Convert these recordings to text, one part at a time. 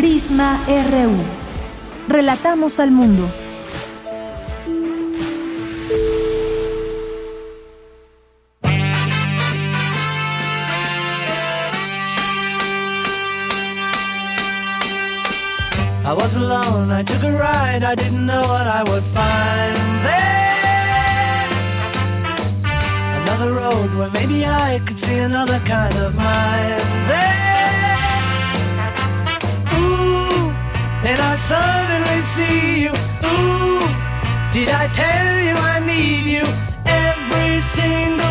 Prisma RU. Relatamos al mundo. I was alone, I took a ride, I didn't know what I would find there. Another road where maybe I could see another kind of mind there. Then I suddenly see you. Ooh, did I tell you I need you every single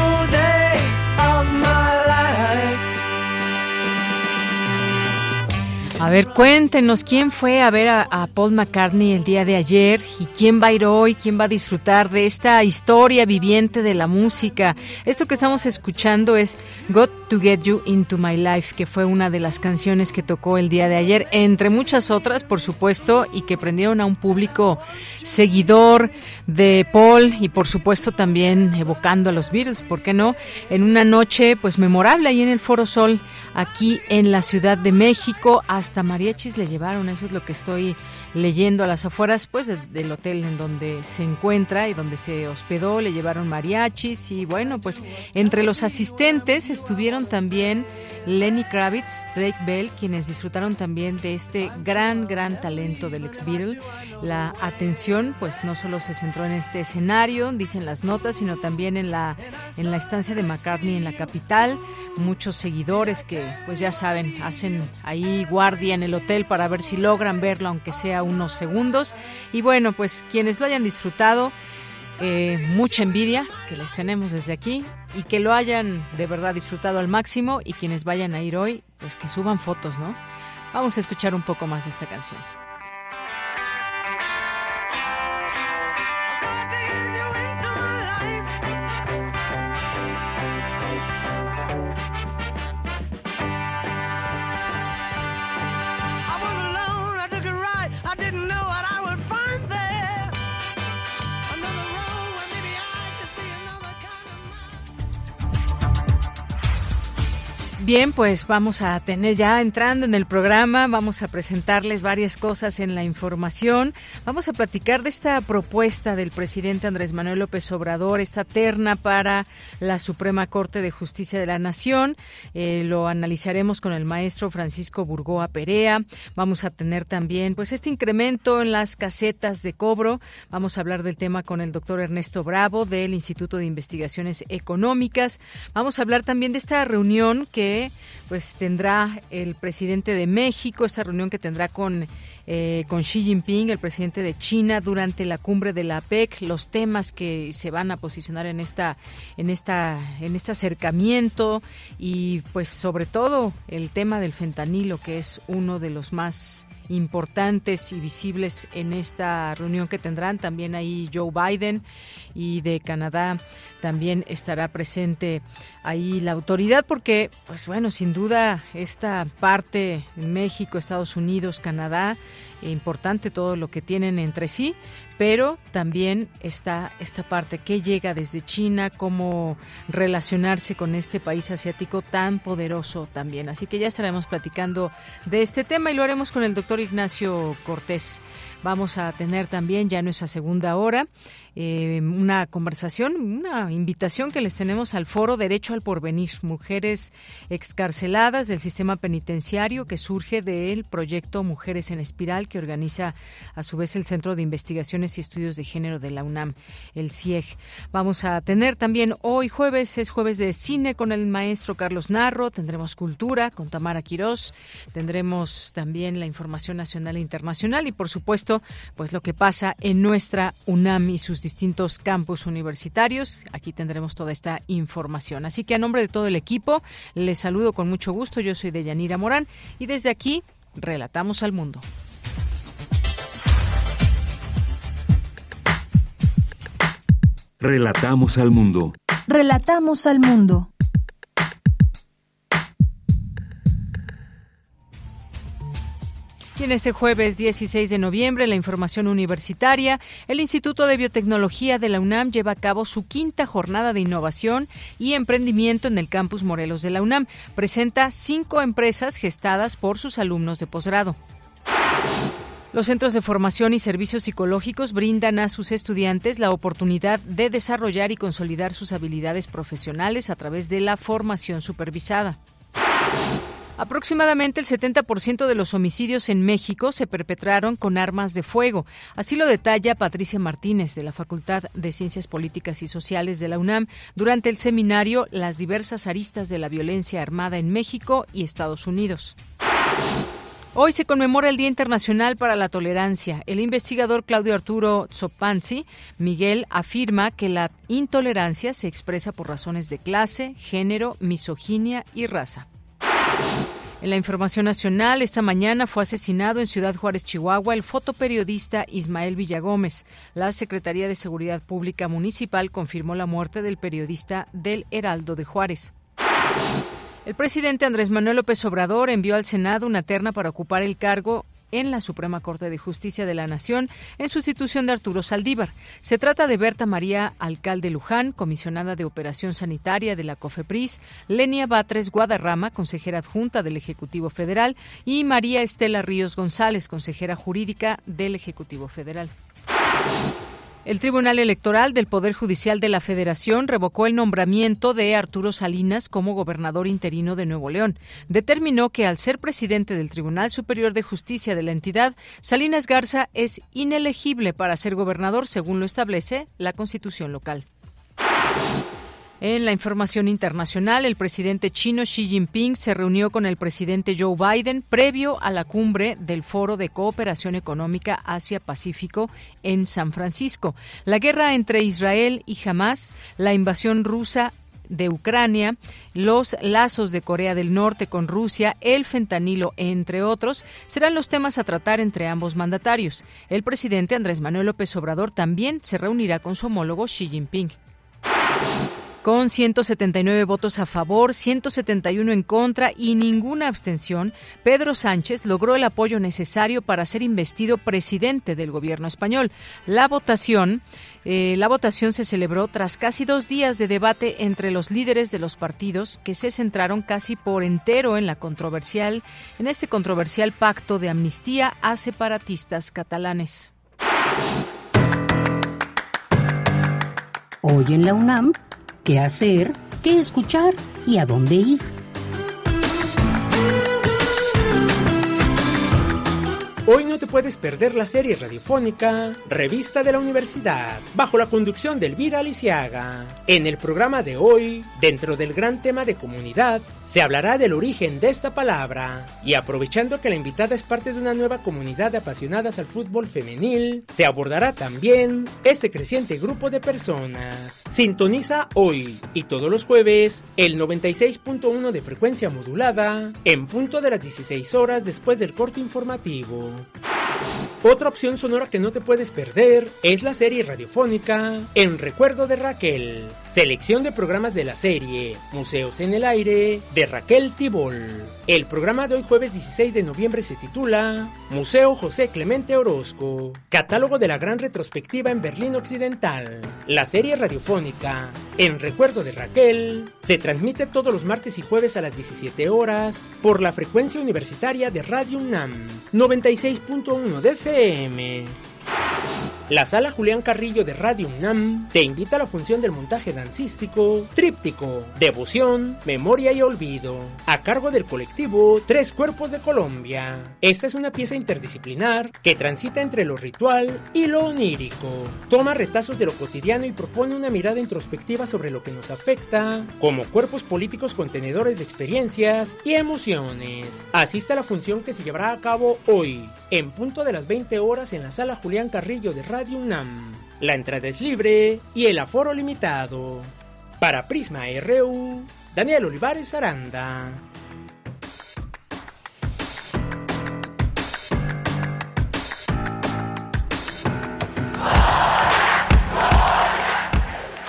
A ver, cuéntenos quién fue a ver a, Paul McCartney el día de ayer y quién va a ir hoy, quién va a disfrutar de esta historia viviente de la música. Esto que estamos escuchando es Got to Get You Into My Life, que fue una de las canciones que tocó el día de ayer, entre muchas otras, por supuesto, y que prendieron a un público seguidor de Paul y por supuesto también evocando a los Beatles, ¿por qué no? En una noche pues memorable ahí en el Foro Sol, aquí en la Ciudad de México, hasta mariachis le llevaron, eso es lo que estoy leyendo a las afueras pues de, del hotel en donde se encuentra y donde se hospedó, le llevaron mariachis y bueno, pues entre los asistentes estuvieron también Lenny Kravitz, Drake Bell, quienes disfrutaron también de este gran, gran talento del ex Beatle. La atención pues no solo se centró en este escenario, dicen las notas, sino también en la, en la estancia de McCartney en la capital. Muchos seguidores que pues ya saben, hacen ahí guardia en el hotel para ver si logran verlo, aunque sea unos segundos. Y bueno, pues quienes lo hayan disfrutado, eh, mucha envidia que les tenemos desde aquí y que lo hayan de verdad disfrutado al máximo y quienes vayan a ir hoy, pues que suban fotos, ¿no? Vamos a escuchar un poco más de esta canción. Bien, pues vamos a tener ya entrando en el programa, vamos a presentarles varias cosas en la información. Vamos a platicar de esta propuesta del presidente Andrés Manuel López Obrador, esta terna para la Suprema Corte de Justicia de la Nación. Eh, lo analizaremos con el maestro Francisco Burgoa Perea. Vamos a tener también pues este incremento en las casetas de cobro. Vamos a hablar del tema con el doctor Ernesto Bravo del Instituto de Investigaciones Económicas. Vamos a hablar también de esta reunión que pues tendrá el presidente de México, esa reunión que tendrá con, eh, con Xi Jinping, el presidente de China, durante la cumbre de la APEC, los temas que se van a posicionar en esta, en esta, en este acercamiento y pues sobre todo el tema del fentanilo, que es uno de los más importantes y visibles en esta reunión que tendrán. También ahí Joe Biden y de Canadá también estará presente ahí la autoridad porque, pues bueno, sin duda esta parte, México, Estados Unidos, Canadá, importante todo lo que tienen entre sí, pero también está esta parte que llega desde China, cómo relacionarse con este país asiático tan poderoso también. Así que ya estaremos platicando de este tema y lo haremos con el doctor Ignacio Cortés. Vamos a tener también ya nuestra segunda hora eh, una conversación, una invitación que les tenemos al foro Derecho al Porvenir, mujeres excarceladas del sistema penitenciario que surge del proyecto Mujeres en Espiral que organiza a su vez el Centro de Investigaciones y Estudios de Género de la UNAM, el CIEG. Vamos a tener también hoy jueves, es jueves de cine con el maestro Carlos Narro, tendremos cultura con Tamara Quirós, tendremos también la información nacional e internacional y por supuesto, pues lo que pasa en nuestra UNAM y sus distintos campus universitarios. Aquí tendremos toda esta información. Así que a nombre de todo el equipo, les saludo con mucho gusto. Yo soy Deyanira Morán y desde aquí relatamos al mundo. Relatamos al mundo. Relatamos al mundo. Y en este jueves 16 de noviembre, la información universitaria, el Instituto de Biotecnología de la UNAM lleva a cabo su quinta jornada de innovación y emprendimiento en el campus Morelos de la UNAM. Presenta cinco empresas gestadas por sus alumnos de posgrado. Los centros de formación y servicios psicológicos brindan a sus estudiantes la oportunidad de desarrollar y consolidar sus habilidades profesionales a través de la formación supervisada. Aproximadamente el 70% de los homicidios en México se perpetraron con armas de fuego. Así lo detalla Patricia Martínez de la Facultad de Ciencias Políticas y Sociales de la UNAM durante el seminario Las diversas aristas de la violencia armada en México y Estados Unidos. Hoy se conmemora el Día Internacional para la Tolerancia. El investigador Claudio Arturo Zopanzi Miguel afirma que la intolerancia se expresa por razones de clase, género, misoginia y raza. En la información nacional, esta mañana fue asesinado en Ciudad Juárez, Chihuahua, el fotoperiodista Ismael Villagómez. La Secretaría de Seguridad Pública Municipal confirmó la muerte del periodista del Heraldo de Juárez. El presidente Andrés Manuel López Obrador envió al Senado una terna para ocupar el cargo en la Suprema Corte de Justicia de la Nación en sustitución de Arturo Saldívar. Se trata de Berta María Alcalde Luján, comisionada de Operación Sanitaria de la COFEPRIS, Lenia Batres Guadarrama, consejera adjunta del Ejecutivo Federal, y María Estela Ríos González, consejera jurídica del Ejecutivo Federal. El Tribunal Electoral del Poder Judicial de la Federación revocó el nombramiento de Arturo Salinas como gobernador interino de Nuevo León. Determinó que al ser presidente del Tribunal Superior de Justicia de la entidad, Salinas Garza es inelegible para ser gobernador según lo establece la Constitución local. En la información internacional, el presidente chino Xi Jinping se reunió con el presidente Joe Biden previo a la cumbre del Foro de Cooperación Económica Asia-Pacífico en San Francisco. La guerra entre Israel y Hamas, la invasión rusa de Ucrania, los lazos de Corea del Norte con Rusia, el fentanilo, entre otros, serán los temas a tratar entre ambos mandatarios. El presidente Andrés Manuel López Obrador también se reunirá con su homólogo Xi Jinping. Con 179 votos a favor, 171 en contra y ninguna abstención, Pedro Sánchez logró el apoyo necesario para ser investido presidente del gobierno español. La votación, eh, la votación se celebró tras casi dos días de debate entre los líderes de los partidos que se centraron casi por entero en la controversial, en este controversial pacto de amnistía a separatistas catalanes. Hoy en la UNAM qué hacer, qué escuchar y a dónde ir. Hoy no te puedes perder la serie radiofónica Revista de la Universidad, bajo la conducción de Elvira Aliciaga. En el programa de hoy, dentro del gran tema de comunidad, se hablará del origen de esta palabra y aprovechando que la invitada es parte de una nueva comunidad de apasionadas al fútbol femenil, se abordará también este creciente grupo de personas. Sintoniza hoy y todos los jueves el 96.1 de frecuencia modulada en punto de las 16 horas después del corte informativo. Otra opción sonora que no te puedes perder es la serie radiofónica En Recuerdo de Raquel, selección de programas de la serie Museos en el Aire de Raquel Tibol. El programa de hoy jueves 16 de noviembre se titula Museo José Clemente Orozco, catálogo de la gran retrospectiva en Berlín Occidental. La serie radiofónica En Recuerdo de Raquel se transmite todos los martes y jueves a las 17 horas por la frecuencia universitaria de Radio UNAM 96.1 de FM. La sala Julián Carrillo de Radio UNAM te invita a la función del montaje dancístico Tríptico, Devoción, Memoria y Olvido, a cargo del colectivo Tres Cuerpos de Colombia. Esta es una pieza interdisciplinar que transita entre lo ritual y lo onírico. Toma retazos de lo cotidiano y propone una mirada introspectiva sobre lo que nos afecta como cuerpos políticos contenedores de experiencias y emociones. Asista a la función que se llevará a cabo hoy, en punto de las 20 horas en la sala Julián Carrillo de Radio La entrada es libre y el aforo limitado. Para Prisma RU, Daniel Olivares Aranda.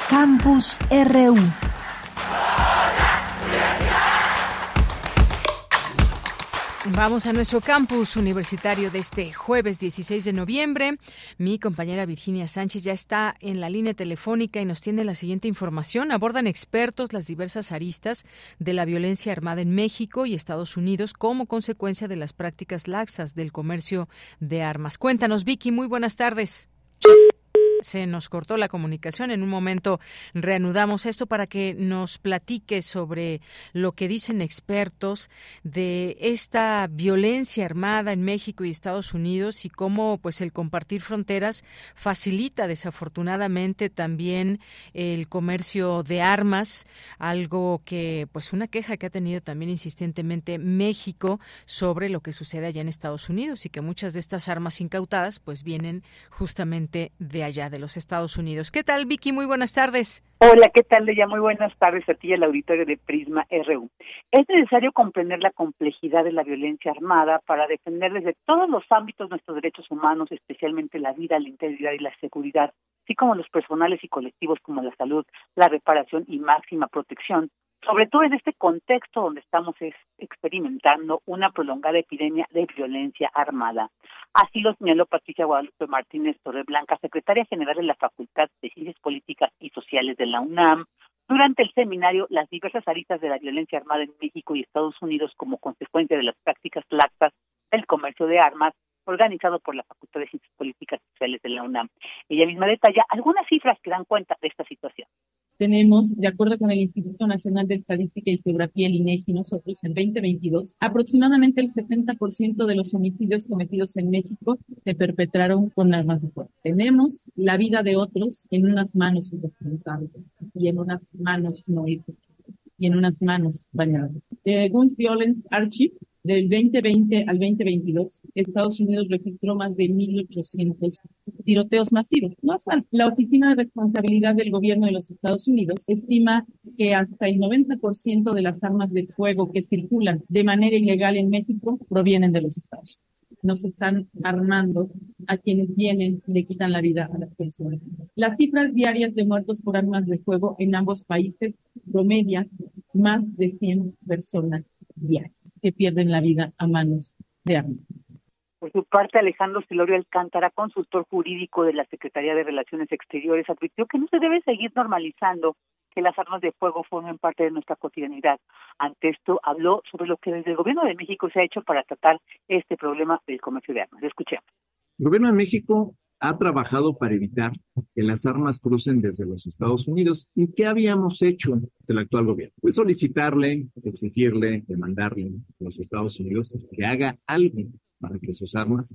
Campus RU. Vamos a nuestro campus universitario de este jueves 16 de noviembre. Mi compañera Virginia Sánchez ya está en la línea telefónica y nos tiene la siguiente información. Abordan expertos las diversas aristas de la violencia armada en México y Estados Unidos como consecuencia de las prácticas laxas del comercio de armas. Cuéntanos, Vicky, muy buenas tardes se nos cortó la comunicación. En un momento reanudamos esto para que nos platique sobre lo que dicen expertos de esta violencia armada en México y Estados Unidos y cómo pues el compartir fronteras facilita desafortunadamente también el comercio de armas, algo que pues una queja que ha tenido también insistentemente México sobre lo que sucede allá en Estados Unidos y que muchas de estas armas incautadas pues vienen justamente de allá de los Estados Unidos. ¿Qué tal, Vicky? Muy buenas tardes. Hola, ¿qué tal, Leya? Muy buenas tardes a ti y al auditorio de Prisma RU. Es necesario comprender la complejidad de la violencia armada para defender desde todos los ámbitos nuestros derechos humanos, especialmente la vida, la integridad y la seguridad, así como los personales y colectivos como la salud, la reparación y máxima protección, sobre todo en este contexto donde estamos experimentando una prolongada epidemia de violencia armada. Así lo señaló Patricia Guadalupe Martínez Torreblanca, secretaria general de la Facultad de Ciencias Políticas y Sociales de la UNAM, durante el seminario Las diversas aristas de la violencia armada en México y Estados Unidos como consecuencia de las prácticas laxas del comercio de armas, organizado por la Facultad de Ciencias Políticas y Sociales de la UNAM. Ella misma detalla algunas cifras que dan cuenta de esta situación tenemos, de acuerdo con el Instituto Nacional de Estadística y Geografía, el INEGI, nosotros en 2022, aproximadamente el 70% de los homicidios cometidos en México se perpetraron con armas de fuego. Tenemos la vida de otros en unas manos irresponsables y en unas manos no y en unas manos bañadas. Eh, Guns Violence Archive del 2020 al 2022, Estados Unidos registró más de 1.800 tiroteos masivos. No La Oficina de Responsabilidad del Gobierno de los Estados Unidos estima que hasta el 90% de las armas de fuego que circulan de manera ilegal en México provienen de los Estados Unidos nos están armando a quienes vienen y le quitan la vida a las personas. Las cifras diarias de muertos por armas de fuego en ambos países promedia más de 100 personas diarias que pierden la vida a manos de armas. Por su parte, Alejandro Silorio Alcántara, consultor jurídico de la Secretaría de Relaciones Exteriores, advirtió que no se debe seguir normalizando que las armas de fuego formen parte de nuestra cotidianidad. Ante esto, habló sobre lo que desde el Gobierno de México se ha hecho para tratar este problema del comercio de armas. Escuchemos. El Gobierno de México ha trabajado para evitar que las armas crucen desde los Estados Unidos. ¿Y qué habíamos hecho desde el actual gobierno? Pues solicitarle, exigirle, demandarle a los Estados Unidos que haga algo para que sus armas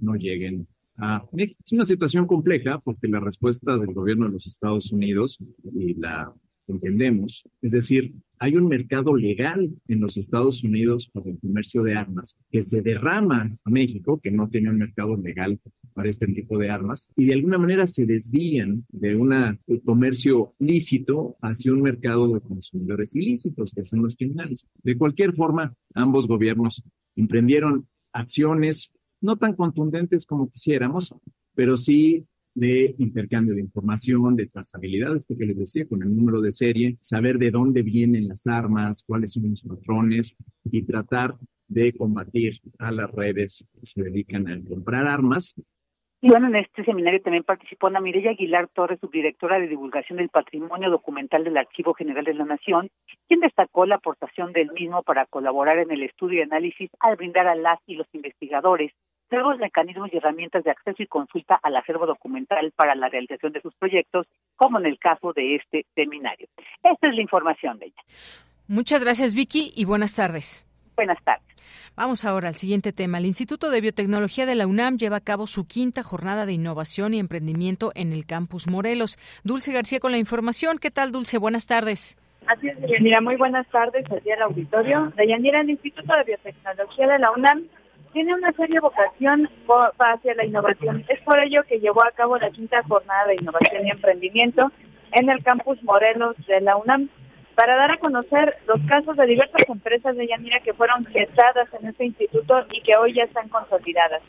no lleguen a México. Es una situación compleja porque la respuesta del gobierno de los Estados Unidos y la entendemos. Es decir, hay un mercado legal en los Estados Unidos para el comercio de armas que se derrama a México, que no tiene un mercado legal para este tipo de armas, y de alguna manera se desvían de un comercio lícito hacia un mercado de consumidores ilícitos, que son los criminales. De cualquier forma, ambos gobiernos emprendieron acciones no tan contundentes como quisiéramos, pero sí de intercambio de información, de trazabilidad, este que les decía, con el número de serie, saber de dónde vienen las armas, cuáles son los patrones y tratar de combatir a las redes que se dedican a comprar armas. Y bueno, en este seminario también participó Ana Mireya Aguilar Torres, subdirectora de divulgación del patrimonio documental del Archivo General de la Nación, quien destacó la aportación del mismo para colaborar en el estudio y análisis al brindar a las y los investigadores nuevos mecanismos y herramientas de acceso y consulta al acervo documental para la realización de sus proyectos, como en el caso de este seminario. Esta es la información de ella. Muchas gracias, Vicky, y buenas tardes. Buenas tardes. Vamos ahora al siguiente tema. El Instituto de Biotecnología de la UNAM lleva a cabo su quinta jornada de innovación y emprendimiento en el campus Morelos. Dulce García con la información. ¿Qué tal, Dulce? Buenas tardes. Así es, Deyanira. Muy buenas tardes aquí al auditorio. Deyanira, el Instituto de Biotecnología de la UNAM tiene una seria vocación hacia la innovación. Es por ello que llevó a cabo la quinta jornada de innovación y emprendimiento en el campus Morelos de la UNAM para dar a conocer los casos de diversas empresas de Yanira que fueron gestadas en este instituto y que hoy ya están consolidadas.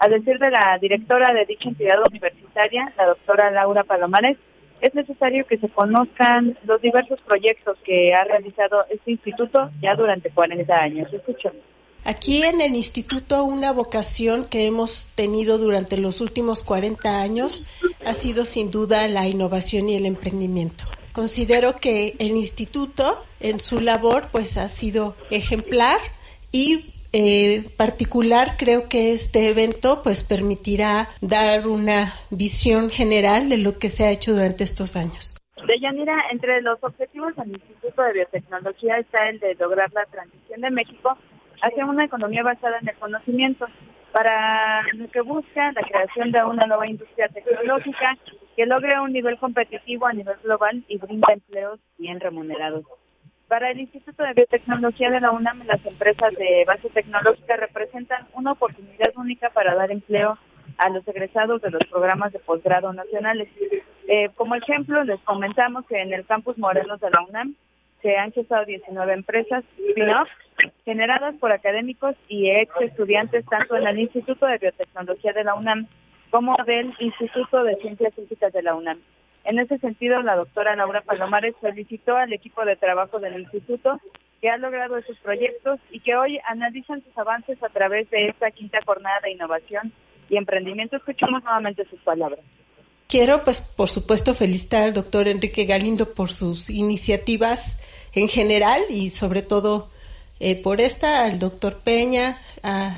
A decir de la directora de dicha entidad universitaria, la doctora Laura Palomares, es necesario que se conozcan los diversos proyectos que ha realizado este instituto ya durante 40 años. Escuchemos. Aquí en el instituto una vocación que hemos tenido durante los últimos 40 años ha sido sin duda la innovación y el emprendimiento. Considero que el instituto en su labor pues ha sido ejemplar y eh, particular creo que este evento pues permitirá dar una visión general de lo que se ha hecho durante estos años. Deyanira, entre los objetivos del Instituto de Biotecnología está el de lograr la transición de México hacia una economía basada en el conocimiento, para lo que busca la creación de una nueva industria tecnológica que logre un nivel competitivo a nivel global y brinda empleos bien remunerados. Para el Instituto de Biotecnología de la UNAM, las empresas de base tecnológica representan una oportunidad única para dar empleo a los egresados de los programas de posgrado nacionales. Eh, como ejemplo, les comentamos que en el campus Morelos de la UNAM se han gestado 19 empresas spin-off generadas por académicos y ex estudiantes tanto en el Instituto de Biotecnología de la UNAM como del Instituto de Ciencias Físicas de la UNAM. En ese sentido, la doctora Laura Palomares felicitó al equipo de trabajo del instituto que ha logrado esos proyectos y que hoy analizan sus avances a través de esta quinta jornada de innovación y emprendimiento. Escuchamos nuevamente sus palabras. Quiero, pues, por supuesto, felicitar al doctor Enrique Galindo por sus iniciativas en general y sobre todo eh, por esta, al doctor Peña, a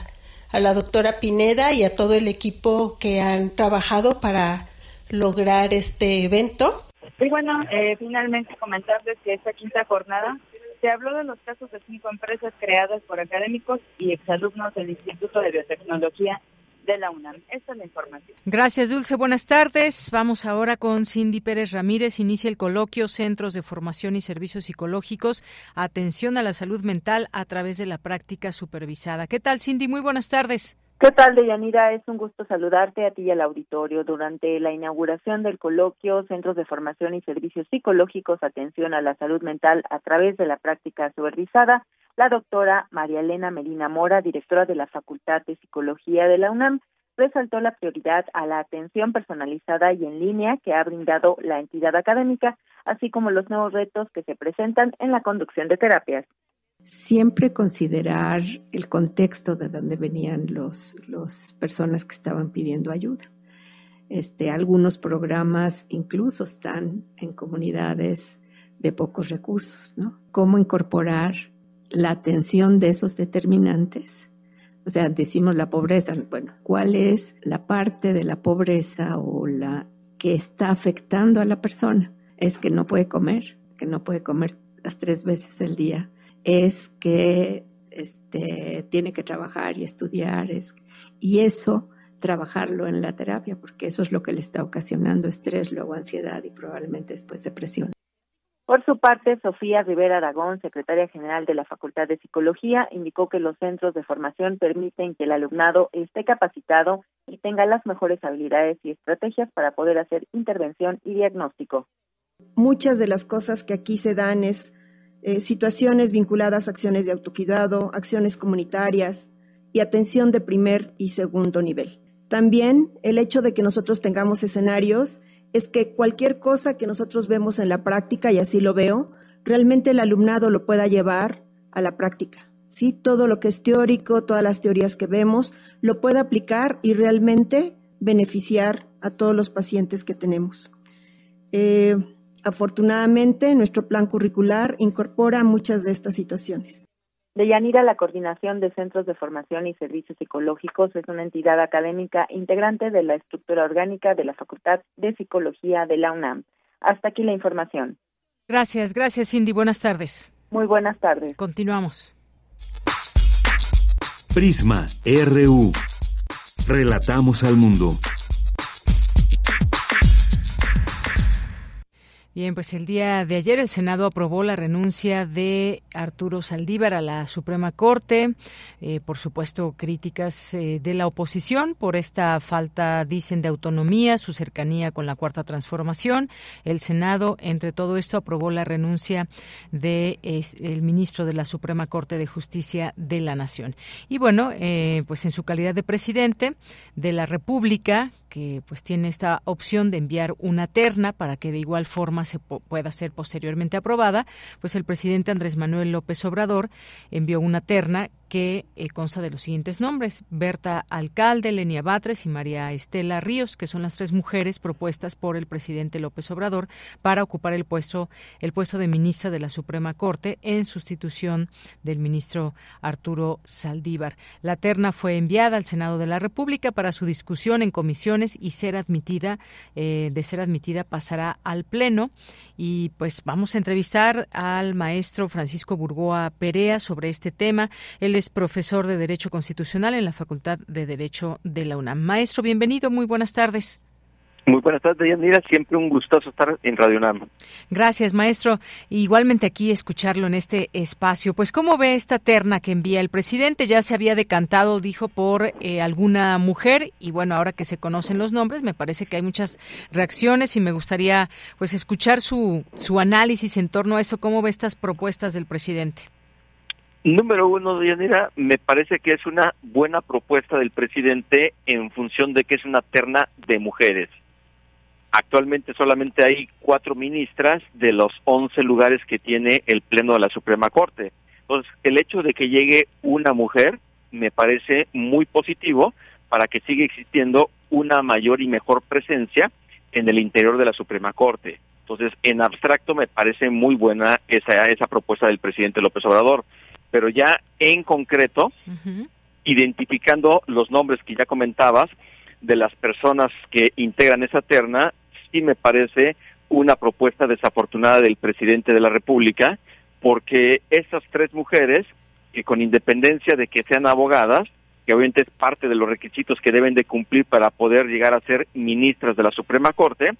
a la doctora Pineda y a todo el equipo que han trabajado para lograr este evento. Y bueno, eh, finalmente comentarles que esta quinta jornada se habló de los casos de cinco empresas creadas por académicos y exalumnos del Instituto de Biotecnología de la UNAM. Esta es la información. Gracias, Dulce. Buenas tardes. Vamos ahora con Cindy Pérez Ramírez. Inicia el coloquio Centros de Formación y Servicios Psicológicos, Atención a la Salud Mental a través de la práctica supervisada. ¿Qué tal, Cindy? Muy buenas tardes. ¿Qué tal, Deyanira? Es un gusto saludarte a ti y al auditorio. Durante la inauguración del coloquio Centros de Formación y Servicios Psicológicos, Atención a la Salud Mental a través de la práctica supervisada, la doctora María Elena Medina Mora, directora de la Facultad de Psicología de la UNAM, resaltó la prioridad a la atención personalizada y en línea que ha brindado la entidad académica, así como los nuevos retos que se presentan en la conducción de terapias. Siempre considerar el contexto de donde venían los, los personas que estaban pidiendo ayuda. Este, algunos programas incluso están en comunidades de pocos recursos, ¿no? Cómo incorporar la atención de esos determinantes. O sea, decimos la pobreza, bueno, ¿cuál es la parte de la pobreza o la que está afectando a la persona? Es que no puede comer, que no puede comer las tres veces al día. Es que este, tiene que trabajar y estudiar. Es, y eso, trabajarlo en la terapia, porque eso es lo que le está ocasionando estrés, luego ansiedad y probablemente después depresión. Por su parte, Sofía Rivera Aragón, secretaria general de la Facultad de Psicología, indicó que los centros de formación permiten que el alumnado esté capacitado y tenga las mejores habilidades y estrategias para poder hacer intervención y diagnóstico. Muchas de las cosas que aquí se dan es eh, situaciones vinculadas a acciones de autocuidado, acciones comunitarias y atención de primer y segundo nivel. También el hecho de que nosotros tengamos escenarios es que cualquier cosa que nosotros vemos en la práctica, y así lo veo, realmente el alumnado lo pueda llevar a la práctica. ¿sí? Todo lo que es teórico, todas las teorías que vemos, lo pueda aplicar y realmente beneficiar a todos los pacientes que tenemos. Eh, afortunadamente, nuestro plan curricular incorpora muchas de estas situaciones. Deyanira, la Coordinación de Centros de Formación y Servicios Psicológicos, es una entidad académica integrante de la estructura orgánica de la Facultad de Psicología de la UNAM. Hasta aquí la información. Gracias, gracias Cindy. Buenas tardes. Muy buenas tardes. Continuamos. Prisma RU. Relatamos al mundo. Bien, pues el día de ayer el Senado aprobó la renuncia de Arturo Saldívar a la Suprema Corte. Eh, por supuesto, críticas eh, de la oposición por esta falta, dicen, de autonomía, su cercanía con la Cuarta Transformación. El Senado, entre todo esto, aprobó la renuncia del el ministro de la Suprema Corte de Justicia de la Nación. Y bueno, eh, pues en su calidad de presidente de la República, que pues tiene esta opción de enviar una terna para que de igual forma se pueda ser posteriormente aprobada, pues el presidente Andrés Manuel López Obrador envió una terna que eh, consta de los siguientes nombres: Berta Alcalde, Lenia Batres y María Estela Ríos, que son las tres mujeres propuestas por el presidente López Obrador para ocupar el puesto, el puesto de ministra de la Suprema Corte en sustitución del ministro Arturo Saldívar. La terna fue enviada al Senado de la República para su discusión en comisiones y ser admitida, eh, de ser admitida pasará al Pleno. Y pues vamos a entrevistar al maestro Francisco Burgoa Perea sobre este tema. Él es profesor de Derecho Constitucional en la Facultad de Derecho de la UNAM. Maestro, bienvenido, muy buenas tardes. Muy buenas tardes, Yanira. Siempre un gustoso estar en Radio UNAM. Gracias, maestro. Igualmente aquí escucharlo en este espacio. Pues, ¿cómo ve esta terna que envía el presidente? Ya se había decantado, dijo, por eh, alguna mujer y bueno, ahora que se conocen los nombres, me parece que hay muchas reacciones y me gustaría pues escuchar su, su análisis en torno a eso. ¿Cómo ve estas propuestas del presidente? Número uno, Yanira, me parece que es una buena propuesta del presidente en función de que es una terna de mujeres. Actualmente solamente hay cuatro ministras de los once lugares que tiene el Pleno de la Suprema Corte. Entonces, el hecho de que llegue una mujer me parece muy positivo para que siga existiendo una mayor y mejor presencia en el interior de la Suprema Corte. Entonces, en abstracto me parece muy buena esa, esa propuesta del presidente López Obrador, pero ya en concreto, identificando los nombres que ya comentabas de las personas que integran esa terna, sí me parece una propuesta desafortunada del presidente de la República, porque esas tres mujeres, que con independencia de que sean abogadas, que obviamente es parte de los requisitos que deben de cumplir para poder llegar a ser ministras de la Suprema Corte,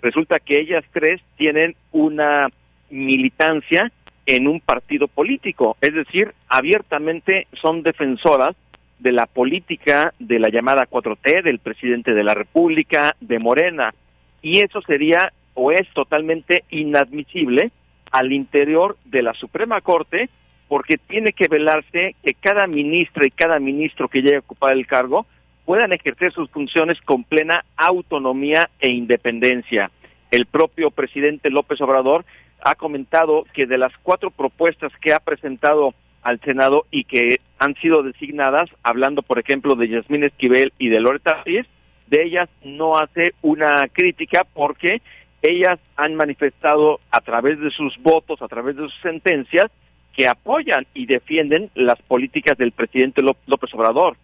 resulta que ellas tres tienen una militancia en un partido político, es decir, abiertamente son defensoras de la política de la llamada 4T, del presidente de la República, de Morena y eso sería o es totalmente inadmisible al interior de la Suprema Corte porque tiene que velarse que cada ministra y cada ministro que llegue a ocupar el cargo puedan ejercer sus funciones con plena autonomía e independencia. El propio presidente López Obrador ha comentado que de las cuatro propuestas que ha presentado al Senado y que han sido designadas, hablando por ejemplo de Yasmín Esquivel y de Loretta Ruiz, de ellas no hace una crítica porque ellas han manifestado a través de sus votos, a través de sus sentencias, que apoyan y defienden las políticas del presidente López Obrador.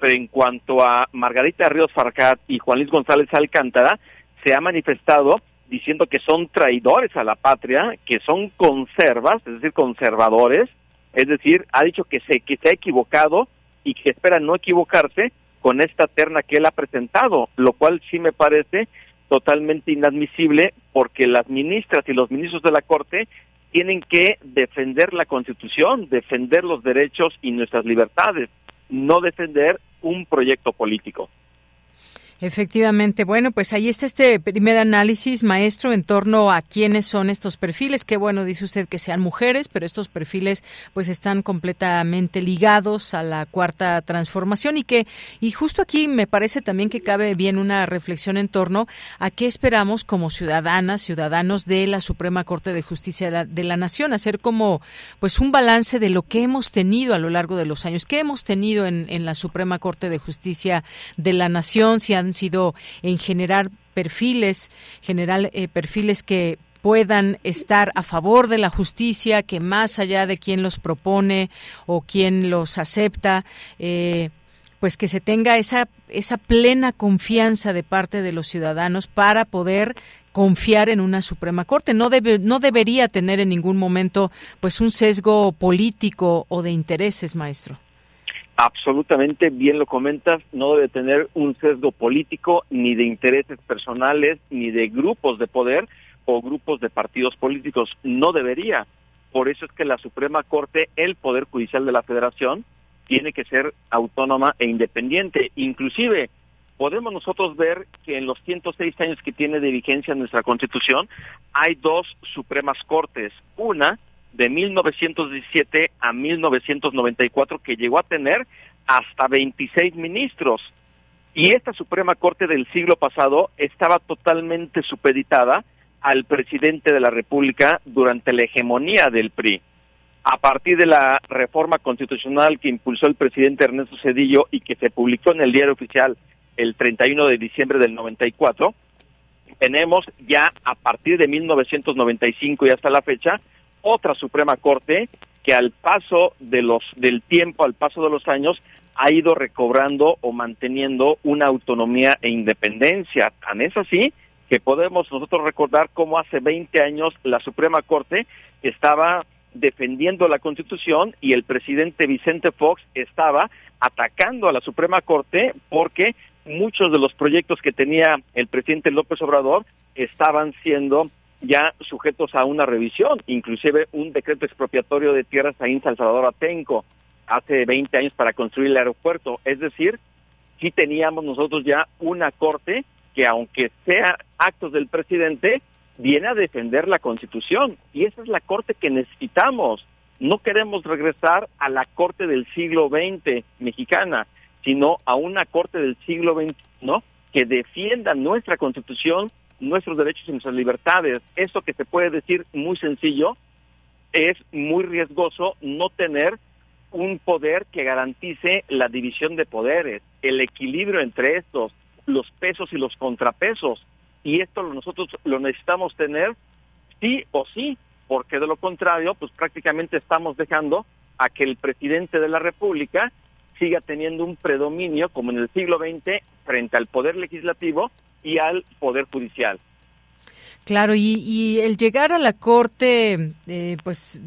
Pero en cuanto a Margarita Ríos Farcat y Juan Luis González Alcántara, se ha manifestado diciendo que son traidores a la patria, que son conservas, es decir, conservadores, es decir, ha dicho que se, que se ha equivocado y que espera no equivocarse con esta terna que él ha presentado, lo cual sí me parece totalmente inadmisible porque las ministras y los ministros de la Corte tienen que defender la Constitución, defender los derechos y nuestras libertades, no defender un proyecto político. Efectivamente, bueno, pues ahí está este primer análisis, maestro, en torno a quiénes son estos perfiles. Qué bueno, dice usted que sean mujeres, pero estos perfiles pues están completamente ligados a la cuarta transformación y que, y justo aquí me parece también que cabe bien una reflexión en torno a qué esperamos como ciudadanas, ciudadanos de la Suprema Corte de Justicia de la, Nación, hacer como pues un balance de lo que hemos tenido a lo largo de los años, qué hemos tenido en, en la Suprema Corte de Justicia de la Nación, si han sido en generar perfiles, general eh, perfiles que puedan estar a favor de la justicia, que más allá de quién los propone o quién los acepta, eh, pues que se tenga esa esa plena confianza de parte de los ciudadanos para poder confiar en una Suprema Corte. No debe, no debería tener en ningún momento pues un sesgo político o de intereses, maestro. Absolutamente bien lo comentas, no debe tener un sesgo político ni de intereses personales ni de grupos de poder o grupos de partidos políticos, no debería. Por eso es que la Suprema Corte, el Poder Judicial de la Federación, tiene que ser autónoma e independiente. Inclusive, podemos nosotros ver que en los 106 años que tiene de vigencia nuestra Constitución, hay dos Supremas Cortes. Una de 1917 a 1994 que llegó a tener hasta 26 ministros. Y esta Suprema Corte del siglo pasado estaba totalmente supeditada al presidente de la República durante la hegemonía del PRI a partir de la reforma constitucional que impulsó el presidente Ernesto Cedillo y que se publicó en el diario oficial el 31 de diciembre del 94, tenemos ya a partir de 1995 y hasta la fecha otra Suprema Corte que al paso de los del tiempo, al paso de los años ha ido recobrando o manteniendo una autonomía e independencia. Tan es así que podemos nosotros recordar cómo hace 20 años la Suprema Corte estaba defendiendo la Constitución y el presidente Vicente Fox estaba atacando a la Suprema Corte porque muchos de los proyectos que tenía el presidente López Obrador estaban siendo ya sujetos a una revisión, inclusive un decreto expropiatorio de tierras ahí en Salvador Atenco hace 20 años para construir el aeropuerto. Es decir, sí teníamos nosotros ya una corte que aunque sea actos del presidente, viene a defender la Constitución y esa es la Corte que necesitamos. No queremos regresar a la Corte del siglo XX mexicana, sino a una Corte del siglo XX, ¿no? Que defienda nuestra Constitución, nuestros derechos y nuestras libertades. Eso que se puede decir muy sencillo, es muy riesgoso no tener un poder que garantice la división de poderes, el equilibrio entre estos, los pesos y los contrapesos y esto nosotros lo necesitamos tener sí o sí, porque de lo contrario, pues prácticamente estamos dejando a que el presidente de la República siga teniendo un predominio, como en el siglo XX, frente al poder legislativo y al poder judicial. Claro, y, el llegar a la Corte, eh, pues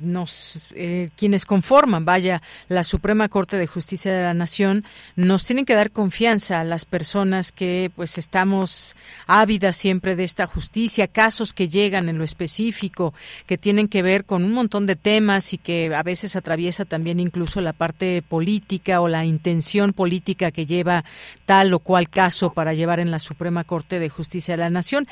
nos, eh, quienes conforman, vaya, la Suprema Corte de Justicia de la Nación, nos tienen que dar confianza a las personas que, pues, estamos ávidas siempre de esta justicia, casos que llegan en lo específico, que tienen que ver con un montón de temas y que a veces atraviesa también incluso la parte política o la intención política que lleva tal o cual caso para llevar en la Suprema Corte de Justicia de la Nación.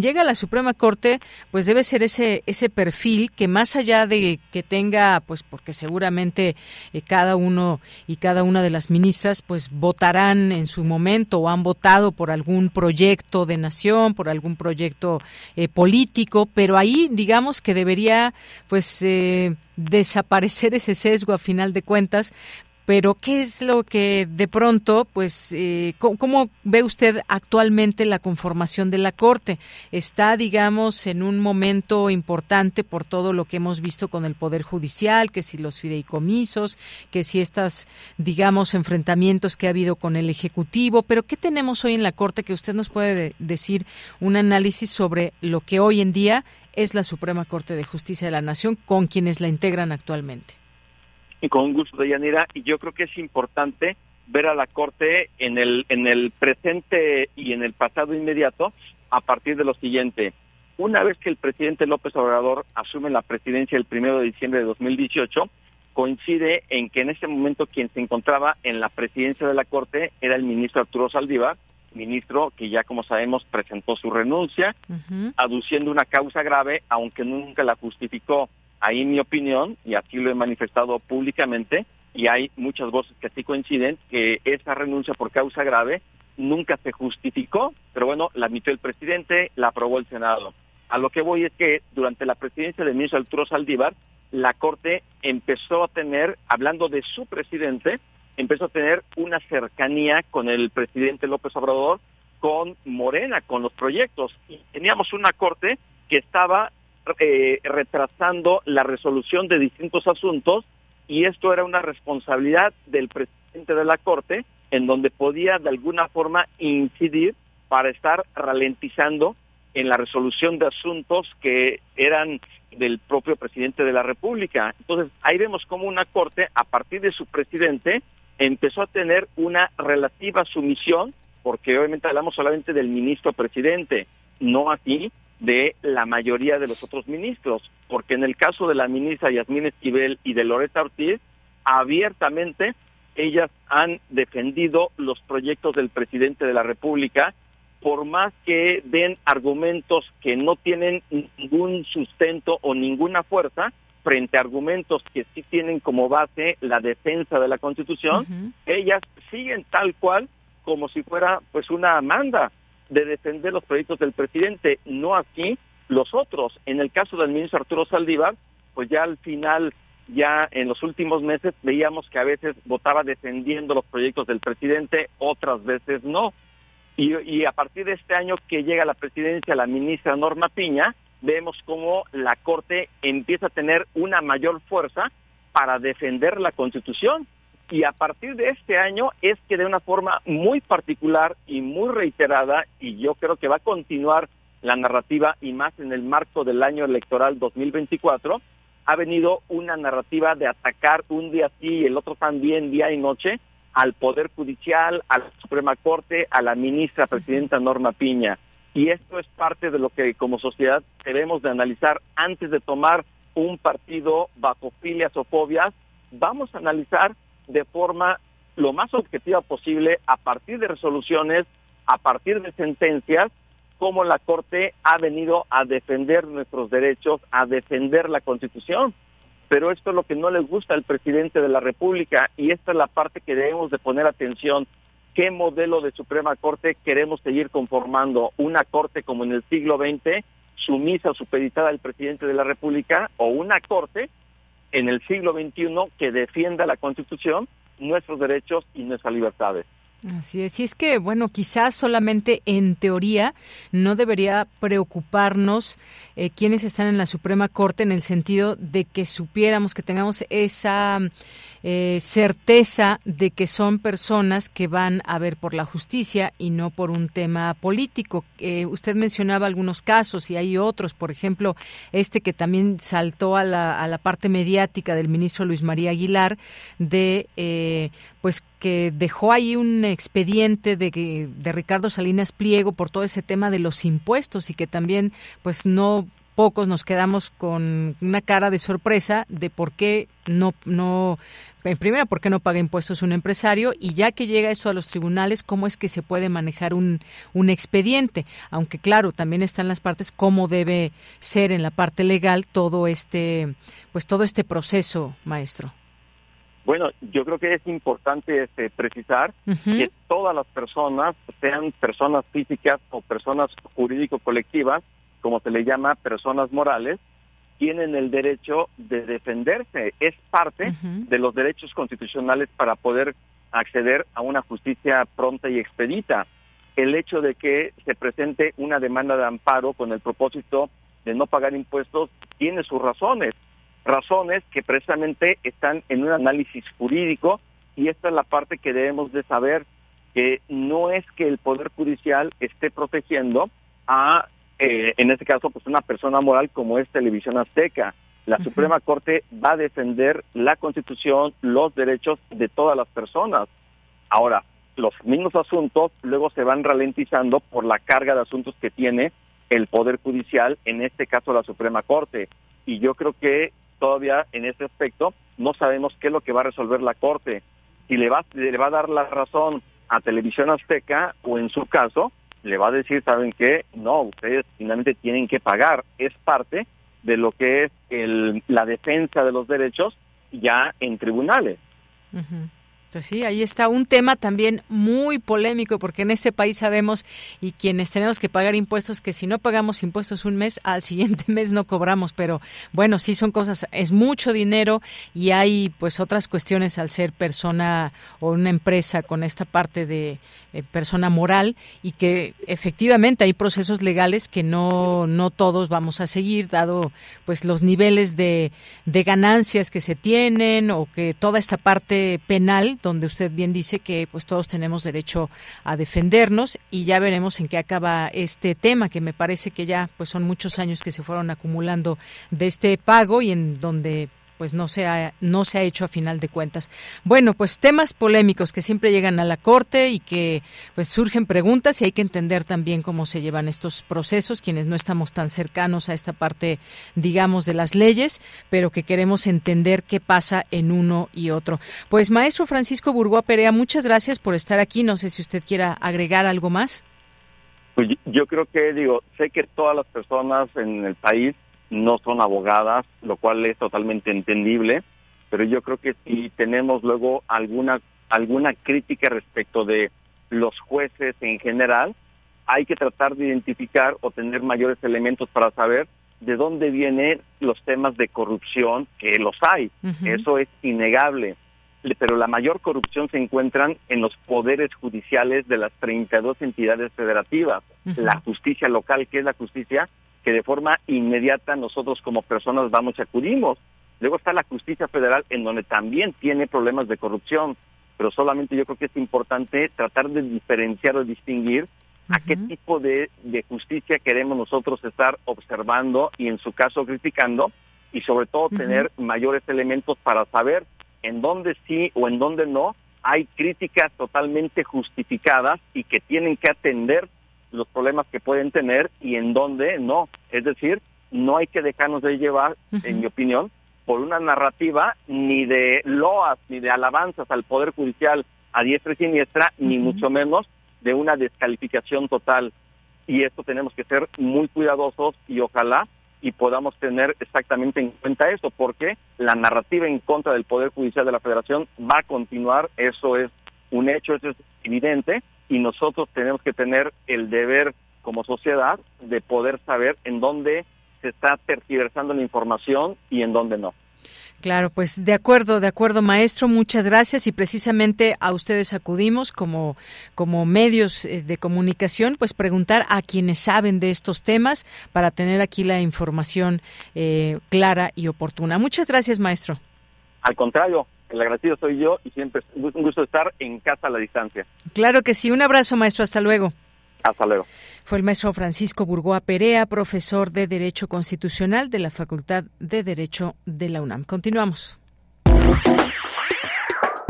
Llega a la Suprema Corte, pues debe ser ese ese perfil que más allá de que tenga, pues porque seguramente eh, cada uno y cada una de las ministras, pues votarán en su momento o han votado por algún proyecto de nación, por algún proyecto eh, político, pero ahí digamos que debería, pues eh, desaparecer ese sesgo a final de cuentas pero ¿qué es lo que de pronto, pues, eh, ¿cómo, ve usted actualmente la conformación de la Corte? Está, digamos, en un momento importante por todo lo que hemos visto con el Poder Judicial, que si los fideicomisos, que si estas, digamos, enfrentamientos que ha habido con el Ejecutivo, pero ¿qué tenemos hoy en la Corte que usted nos puede decir un análisis sobre lo que hoy en día es la Suprema Corte de Justicia de la Nación con quienes la integran actualmente? Y con gusto, Deyanira, y yo creo que es importante ver a la Corte en el, en el presente y en el pasado inmediato a partir de lo siguiente. Una vez que el presidente López Obrador asume la presidencia el primero de diciembre de 2018, coincide en que en ese momento quien se encontraba en la presidencia de la Corte era el ministro Arturo Saldívar, ministro que ya como sabemos presentó su renuncia, aduciendo una causa grave, aunque nunca la justificó. Ahí mi opinión, y así lo he manifestado públicamente, y hay muchas voces que así coinciden, que esa renuncia por causa grave nunca se justificó, pero bueno, la admitió el presidente, la aprobó el Senado. A lo que voy es que durante la presidencia del ministro Arturo Saldívar, la Corte empezó a tener, hablando de su presidente, empezó a tener una cercanía con el presidente López Obrador, con Morena, con los proyectos. Y teníamos una Corte que estaba eh, retrasando la resolución de distintos asuntos y esto era una responsabilidad del presidente de la Corte en donde podía de alguna forma incidir para estar ralentizando en la resolución de asuntos que eran del propio presidente de la República. Entonces, ahí vemos cómo una Corte, a partir de su presidente, empezó a tener una relativa sumisión, porque obviamente hablamos solamente del ministro presidente, no aquí de la mayoría de los otros ministros, porque en el caso de la ministra Yasmín Esquivel y de Loreta Ortiz, abiertamente ellas han defendido los proyectos del presidente de la República, por más que den argumentos que no tienen ningún sustento o ninguna fuerza, frente a argumentos que sí tienen como base la defensa de la Constitución, ellas siguen tal cual como si fuera pues una amanda de defender los proyectos del presidente, no así los otros. En el caso del ministro Arturo Saldívar, pues ya al final, ya en los últimos meses veíamos que a veces votaba defendiendo los proyectos del presidente, otras veces no. Y, y a partir de este año que llega a la presidencia la ministra Norma Piña, vemos cómo la Corte empieza a tener una mayor fuerza para defender la Constitución. Y a partir de este año es que de una forma muy particular y muy reiterada, y yo creo que va a continuar la narrativa y más en el marco del año electoral 2024, ha venido una narrativa de atacar un día sí y el otro también, día y noche, al Poder Judicial, a la Suprema Corte, a la ministra presidenta Norma Piña. Y esto es parte de lo que como sociedad debemos de analizar antes de tomar un partido bajo filias o fobias. Vamos a analizar de forma lo más objetiva posible a partir de resoluciones, a partir de sentencias, cómo la Corte ha venido a defender nuestros derechos, a defender la Constitución. Pero esto es lo que no le gusta al presidente de la República y esta es la parte que debemos de poner atención qué modelo de Suprema Corte queremos seguir conformando, una Corte como en el siglo XX, sumisa, supeditada al presidente de la República, o una Corte en el siglo XXI que defienda la Constitución, nuestros derechos y nuestras libertades. Así es, y es que, bueno, quizás solamente en teoría no debería preocuparnos eh, quienes están en la Suprema Corte en el sentido de que supiéramos que tengamos esa eh, certeza de que son personas que van a ver por la justicia y no por un tema político. Eh, usted mencionaba algunos casos y hay otros, por ejemplo, este que también saltó a la, a la parte mediática del ministro Luis María Aguilar de, eh, pues, que dejó ahí un expediente de, de Ricardo Salinas Pliego por todo ese tema de los impuestos y que también, pues, no pocos nos quedamos con una cara de sorpresa de por qué no, no, en primera, por qué no paga impuestos un empresario y ya que llega eso a los tribunales, cómo es que se puede manejar un, un expediente, aunque claro, también están las partes cómo debe ser en la parte legal todo este, pues todo este proceso, maestro. Bueno, yo creo que es importante este, precisar que todas las personas, sean personas físicas o personas jurídico-colectivas, como se le llama, personas morales, tienen el derecho de defenderse. Es parte de los derechos constitucionales para poder acceder a una justicia pronta y expedita. El hecho de que se presente una demanda de amparo con el propósito de no pagar impuestos tiene sus razones, razones que precisamente están en un análisis jurídico y esta es la parte que debemos de saber que no es que el Poder Judicial esté protegiendo a eh, en este caso, pues una persona moral como es Televisión Azteca. La Suprema Corte va a defender la Constitución, los derechos de todas las personas. Ahora, los mismos asuntos luego se van ralentizando por la carga de asuntos que tiene el Poder Judicial, en este caso la Suprema Corte. Y yo creo que todavía en este aspecto no sabemos qué es lo que va a resolver la Corte. Si le va, le va a dar la razón a Televisión Azteca o en su caso, le va a decir, ¿saben qué? No, ustedes finalmente tienen que pagar. Es parte de lo que es el, la defensa de los derechos ya en tribunales. Pues sí, ahí está un tema también muy polémico porque en este país sabemos y quienes tenemos que pagar impuestos que si no pagamos impuestos un mes, al siguiente mes no cobramos, pero bueno, sí son cosas, es mucho dinero y hay pues otras cuestiones al ser persona o una empresa con esta parte de eh, persona moral y que efectivamente hay procesos legales que no, no todos vamos a seguir dado pues los niveles de, de ganancias que se tienen o que toda esta parte penal donde usted bien dice que pues todos tenemos derecho a defendernos y ya veremos en qué acaba este tema que me parece que ya pues son muchos años que se fueron acumulando de este pago y en donde pues no se ha, no se ha hecho a final de cuentas. Bueno, pues temas polémicos que siempre llegan a la corte y que pues surgen preguntas y hay que entender también cómo se llevan estos procesos, quienes no estamos tan cercanos a esta parte, digamos, de las leyes, pero que queremos entender qué pasa en uno y otro. Pues maestro Francisco Burgoa Perea, muchas gracias por estar aquí. No sé si usted quiera agregar algo más. Pues yo creo que digo, sé que todas las personas en el país no son abogadas, lo cual es totalmente entendible, pero yo creo que si tenemos luego alguna alguna crítica respecto de los jueces en general, hay que tratar de identificar o tener mayores elementos para saber de dónde vienen los temas de corrupción, que los hay, eso es innegable, pero la mayor corrupción se encuentran en los poderes judiciales de las 32 entidades federativas, la justicia local, que es la justicia que de forma inmediata nosotros como personas vamos y acudimos. Luego está la justicia federal en donde también tiene problemas de corrupción, pero solamente yo creo que es importante tratar de diferenciar o distinguir a qué tipo de, de justicia queremos nosotros estar observando y en su caso criticando y sobre todo tener mayores elementos para saber en dónde sí o en dónde no hay críticas totalmente justificadas y que tienen que atender los problemas que pueden tener y en dónde no. Es decir, no hay que dejarnos de llevar, en mi opinión, por una narrativa ni de loas ni de alabanzas al Poder Judicial a diestra y siniestra, ni mucho menos de una descalificación total. Y esto tenemos que ser muy cuidadosos y ojalá y podamos tener exactamente en cuenta eso, porque la narrativa en contra del Poder Judicial de la Federación va a continuar, eso es un hecho, eso es evidente, y nosotros tenemos que tener el deber como sociedad de poder saber en dónde se está tergiversando la información y en dónde no. Claro, pues de acuerdo, de acuerdo, maestro, muchas gracias y precisamente a ustedes acudimos como, como medios eh, de comunicación, pues preguntar a quienes saben de estos temas para tener aquí la información eh, clara y oportuna. Muchas gracias, maestro. Al contrario, el agradecido soy yo y siempre es un gusto estar en casa a la distancia. Claro que sí. Un abrazo, maestro. Hasta luego. Hasta luego. Fue el maestro Francisco Burgoa Perea, profesor de Derecho Constitucional de la Facultad de Derecho de la UNAM. Continuamos.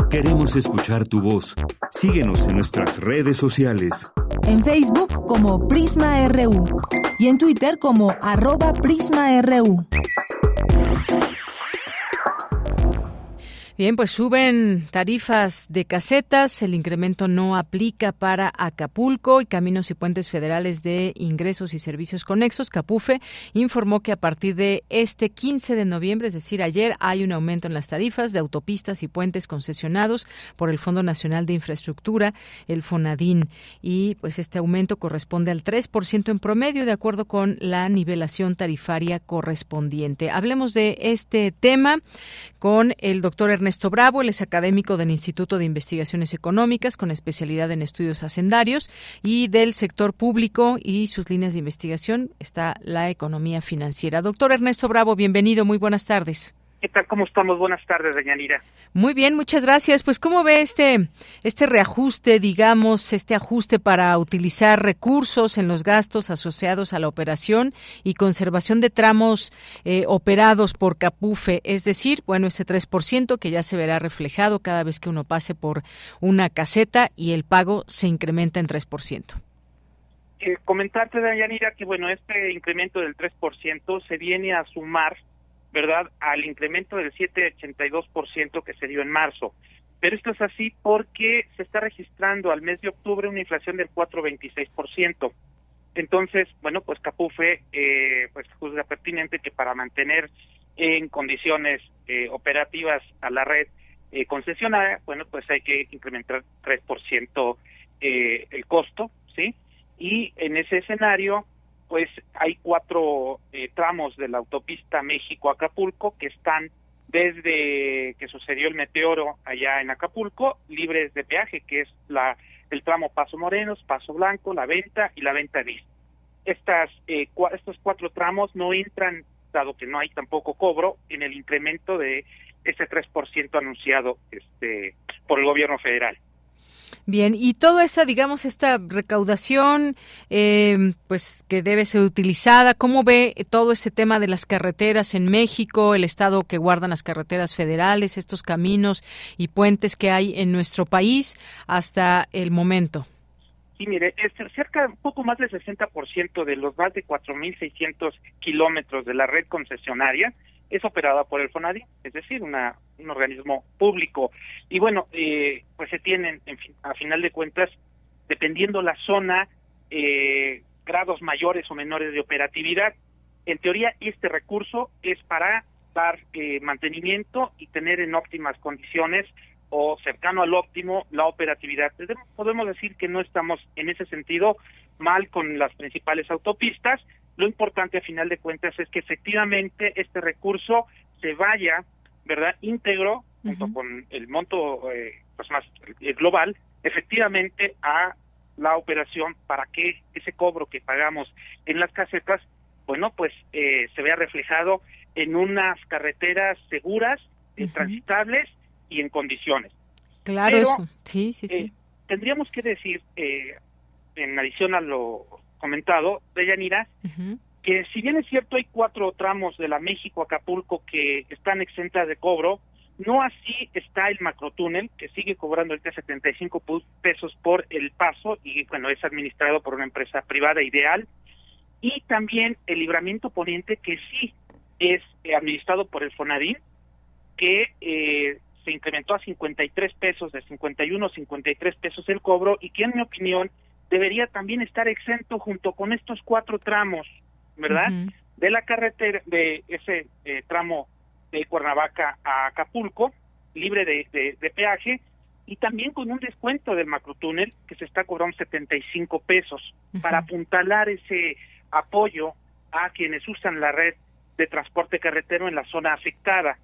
Queremos escuchar tu voz. Síguenos en nuestras redes sociales. En Facebook como Prisma RU y en Twitter como arroba PrismaRU. Bien, pues suben tarifas de casetas, el incremento no aplica para Acapulco y Caminos y Puentes Federales de Ingresos y Servicios Conexos, Capufe, informó que a partir de este 15 de noviembre, es decir, ayer, hay un aumento en las tarifas de autopistas y puentes concesionados por el Fondo Nacional de Infraestructura, el FONADIN, y pues este aumento corresponde al 3% en promedio, de acuerdo con la nivelación tarifaria correspondiente. Hablemos de este tema con el doctor Ernesto Bravo, él es académico del Instituto de Investigaciones Económicas con especialidad en estudios hacendarios y del sector público y sus líneas de investigación está la economía financiera. Doctor Ernesto Bravo, bienvenido, muy buenas tardes. ¿Qué tal? ¿Cómo estamos? Buenas tardes, Deñanira. Muy bien, muchas gracias. Pues, ¿cómo ve este, este reajuste, digamos, este ajuste para utilizar recursos en los gastos asociados a la operación y conservación de tramos eh, operados por Capufe? Es decir, bueno, ese 3% que ya se verá reflejado cada vez que uno pase por una caseta y el pago se incrementa en 3%. Eh, comentarte, Deyanira, que bueno, este incremento del 3% se viene a sumar ¿verdad?, al incremento del 7,82% que se dio en marzo. Pero esto es así porque se está registrando al mes de octubre una inflación del 4,26%. Entonces, bueno, pues Capufe eh, pues juzga pertinente que para mantener en condiciones eh, operativas a la red eh, concesionaria, bueno, pues hay que incrementar 3% eh, el costo, ¿sí? Y en ese escenario, pues hay cuatro eh, tramos de la autopista México-Acapulco que están desde que sucedió el meteoro allá en Acapulco, libres de peaje, que es la el tramo Paso Morenos, Paso Blanco, La Venta y La Venta Vista. Estas, eh, estos cuatro tramos no entran, dado que no hay tampoco cobro, en el incremento de ese 3% anunciado este, por el gobierno federal. Bien, y toda esta, digamos, esta recaudación, eh, pues que debe ser utilizada, ¿cómo ve todo este tema de las carreteras en México, el estado que guardan las carreteras federales, estos caminos y puentes que hay en nuestro país hasta el momento? Sí, mire, es cerca, un poco más del 60% de los más de 4.600 kilómetros de la red concesionaria es operada por el FONADI, es decir, una, un organismo público. Y bueno, eh, pues se tienen, en fin, a final de cuentas, dependiendo la zona, eh, grados mayores o menores de operatividad. En teoría, este recurso es para dar eh, mantenimiento y tener en óptimas condiciones o cercano al óptimo la operatividad. Podemos decir que no estamos en ese sentido mal con las principales autopistas, lo importante a final de cuentas es que efectivamente este recurso se vaya, ¿verdad?, íntegro, junto con el monto eh, pues más eh, global, efectivamente a la operación para que ese cobro que pagamos en las casetas, bueno, pues eh, se vea reflejado en unas carreteras seguras, transitables y en condiciones. Claro, eso. Sí, sí, sí. tendríamos que decir, en adición a lo comentado, Deyanira, que si bien es cierto hay cuatro tramos de la México-Acapulco que están exentas de cobro, no así está el macrotúnel, que sigue cobrando el 75 pesos por el paso y bueno, es administrado por una empresa privada ideal. Y también el libramiento poniente, que sí es eh, administrado por el Fonadín, que eh, se incrementó a 53 pesos, de 51 a 53 pesos el cobro, y que en mi opinión debería también estar exento junto con estos cuatro tramos, ¿verdad? De la carretera, de ese eh, tramo de Cuernavaca a Acapulco, libre de, de, peaje, y también con un descuento del macrotúnel que se está cobrando 75 pesos para apuntalar ese apoyo a quienes usan la red de transporte carretero en la zona afectada.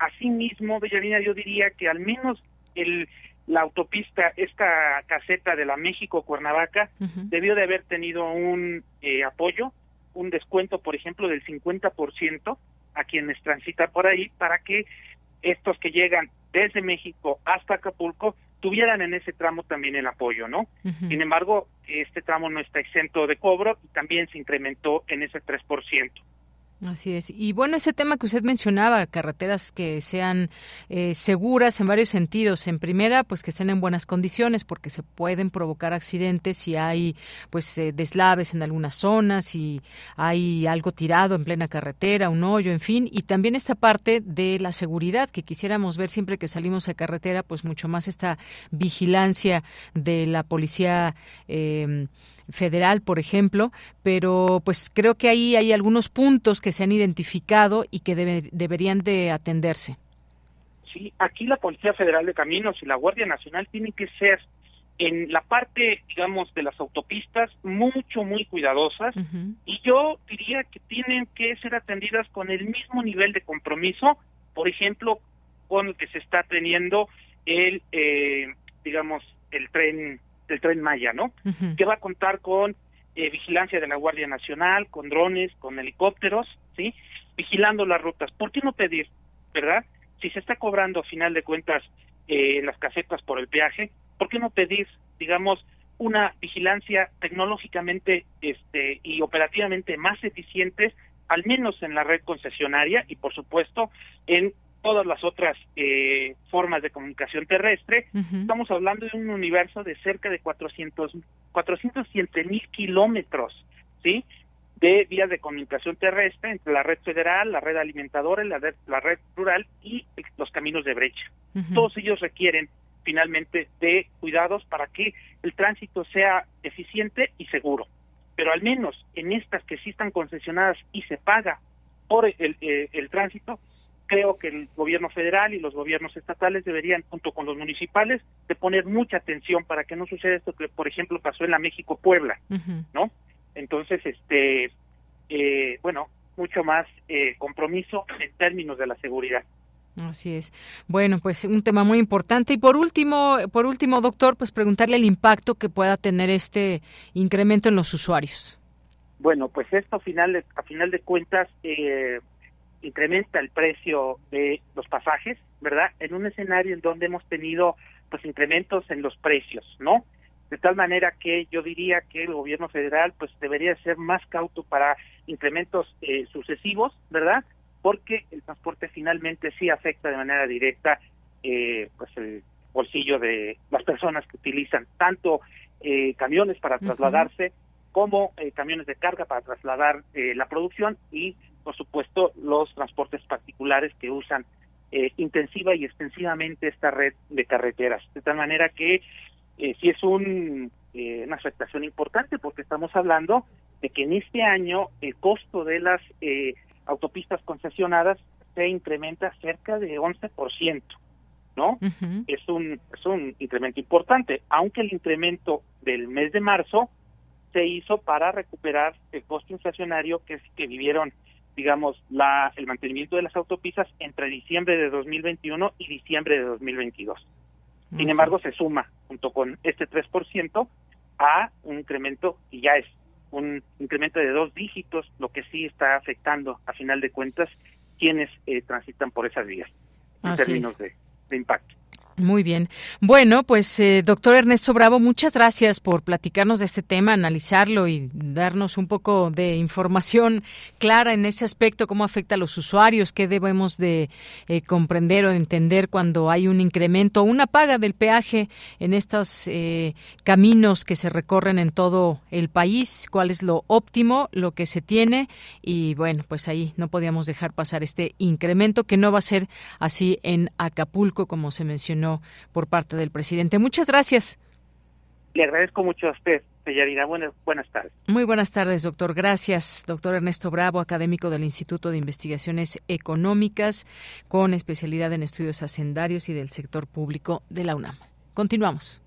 Asimismo, Bellavina, yo diría que al menos el la autopista, esta caseta de la México-Cuernavaca, debió de haber tenido un eh, apoyo, un descuento, por ejemplo, del 50% a quienes transitan por ahí, para que estos que llegan desde México hasta Acapulco tuvieran en ese tramo también el apoyo, ¿no? Sin embargo, este tramo no está exento de cobro y también se incrementó en ese 3%. Así es. Y bueno, ese tema que usted mencionaba, carreteras que sean eh, seguras en varios sentidos. En primera, pues que estén en buenas condiciones, porque se pueden provocar accidentes si hay pues eh, deslaves en algunas zonas, si hay algo tirado en plena carretera, un hoyo, en fin. Y también esta parte de la seguridad que quisiéramos ver siempre que salimos a carretera, pues mucho más esta vigilancia de la policía. Eh, federal, por ejemplo, pero pues creo que ahí hay algunos puntos que se han identificado y que deberían de atenderse. Sí, aquí la Policía Federal de Caminos y la Guardia Nacional tienen que ser en la parte, digamos, de las autopistas mucho, muy cuidadosas y yo diría que tienen que ser atendidas con el mismo nivel de compromiso, por ejemplo, con el que se está teniendo el, eh, digamos, el tren del tren Maya, ¿no? Que va a contar con eh, vigilancia de la Guardia Nacional, con drones, con helicópteros, ¿sí? Vigilando las rutas. ¿Por qué no pedir, verdad? Si se está cobrando a final de cuentas eh, las casetas por el peaje, ¿por qué no pedir, digamos, una vigilancia tecnológicamente este, y operativamente más eficiente, al menos en la red concesionaria y, por supuesto, en todas las otras eh, formas de comunicación terrestre, estamos hablando de un universo de cerca de 400, 407 mil kilómetros, ¿sí? De vías de comunicación terrestre entre la red federal, la red alimentadora, la red, la red rural y los caminos de brecha. Todos ellos requieren finalmente de cuidados para que el tránsito sea eficiente y seguro. Pero al menos en estas que sí están concesionadas y se paga por el, eh, el tránsito, creo que el gobierno federal y los gobiernos estatales deberían, junto con los municipales, de poner mucha atención para que no suceda esto que, por ejemplo, pasó en la México-Puebla, ¿no? Entonces, este, eh, bueno, mucho más eh, compromiso en términos de la seguridad. Así es. Bueno, pues un tema muy importante. Y por último, por último, doctor, pues preguntarle el impacto que pueda tener este incremento en los usuarios. Bueno, pues esto a final de, a final de cuentas eh, incrementa el precio de los pasajes, ¿verdad? En un escenario en donde hemos tenido pues incrementos en los precios, ¿no? De tal manera que yo diría que el gobierno federal pues debería ser más cauto para incrementos eh, sucesivos, ¿verdad? porque el transporte finalmente sí afecta de manera directa eh, pues el bolsillo de las personas que utilizan tanto eh, camiones para trasladarse como eh, camiones de carga para trasladar la producción y por supuesto los transportes particulares que usan intensiva y extensivamente esta red de carreteras de tal manera que sí es un, una afectación importante porque estamos hablando de que en este año el costo de las autopistas concesionadas se incrementa cerca de 11%, ¿no? Es un es un incremento importante, aunque el incremento del mes de marzo se hizo para recuperar el costo inflacionario que que vivieron digamos la el mantenimiento de las autopistas entre diciembre de 2021 y diciembre de 2022. Sin embargo, se suma junto con este 3% a un incremento y ya es un incremento de dos dígitos, lo que sí está afectando, a final de cuentas, quienes eh, transitan por esas vías en términos de impacto. Muy bien. Bueno, pues eh, doctor Ernesto Bravo, muchas gracias por platicarnos de este tema, analizarlo y darnos un poco de información clara en ese aspecto, cómo afecta a los usuarios, qué debemos de eh, comprender o entender cuando hay un incremento o una paga del peaje en estos eh, caminos que se recorren en todo el país, cuál es lo óptimo, lo que se tiene y bueno, pues ahí no podíamos dejar pasar este incremento que no va a ser así en Acapulco como se mencionó por parte del presidente. Muchas gracias. Le agradezco mucho a usted, Sellarina. Buenas, buenas tardes. Muy buenas tardes, doctor. Gracias, doctor Ernesto Bravo, académico del Instituto de Investigaciones Económicas, con especialidad en estudios hacendarios y del sector público de la UNAM. Continuamos.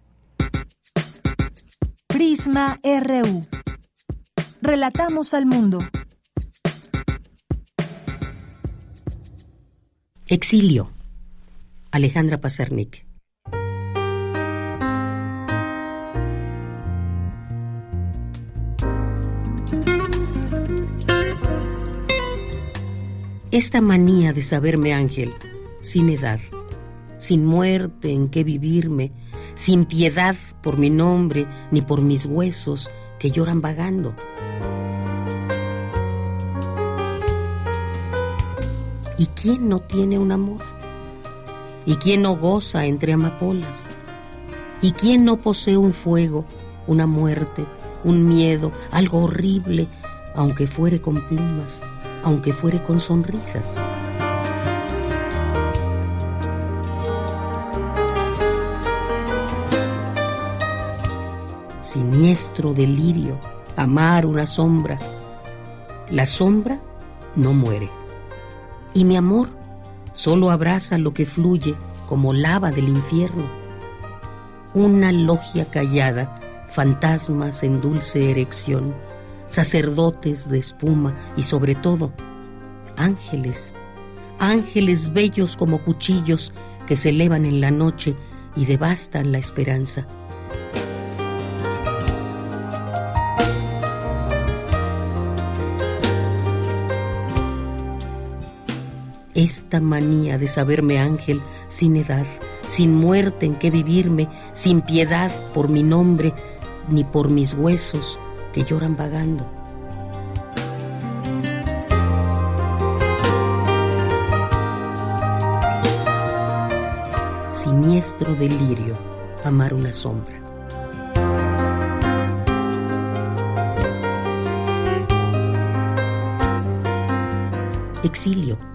Prisma RU. Relatamos al mundo. Exilio. Alejandra Pazernik. Esta manía de saberme ángel, sin edad, sin muerte en que vivirme, sin piedad por mi nombre ni por mis huesos que lloran vagando. ¿Y quién no tiene un amor? ¿Y quién no goza entre amapolas? ¿Y quién no posee un fuego, una muerte, un miedo, algo horrible, aunque fuere con plumas, aunque fuere con sonrisas? Siniestro delirio, amar una sombra. La sombra no muere. Y mi amor solo abraza lo que fluye como lava del infierno. Una logia callada, fantasmas en dulce erección, sacerdotes de espuma y sobre todo ángeles, ángeles bellos como cuchillos que se elevan en la noche y devastan la esperanza. Esta manía de saberme ángel sin edad, sin muerte en que vivirme, sin piedad por mi nombre ni por mis huesos que lloran vagando. Siniestro delirio, amar una sombra. Exilio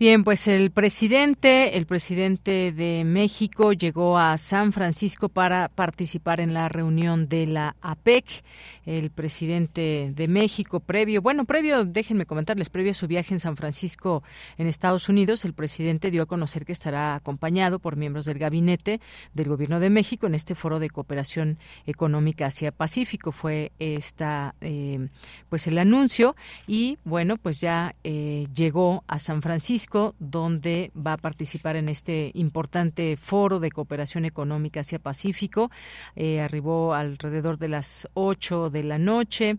Bien, pues el presidente, el presidente de México llegó a San Francisco para participar en la reunión de la APEC. El presidente de México, previo, bueno, previo, déjenme comentarles, previo a su viaje en San Francisco, en Estados Unidos, el presidente dio a conocer que estará acompañado por miembros del gabinete del Gobierno de México en este foro de cooperación económica Asia-Pacífico. Fue esta, eh, pues el anuncio y bueno, pues ya eh, llegó a San Francisco donde va a participar en este importante foro de cooperación económica hacia Pacífico. Eh, arribó alrededor de las 8 de la noche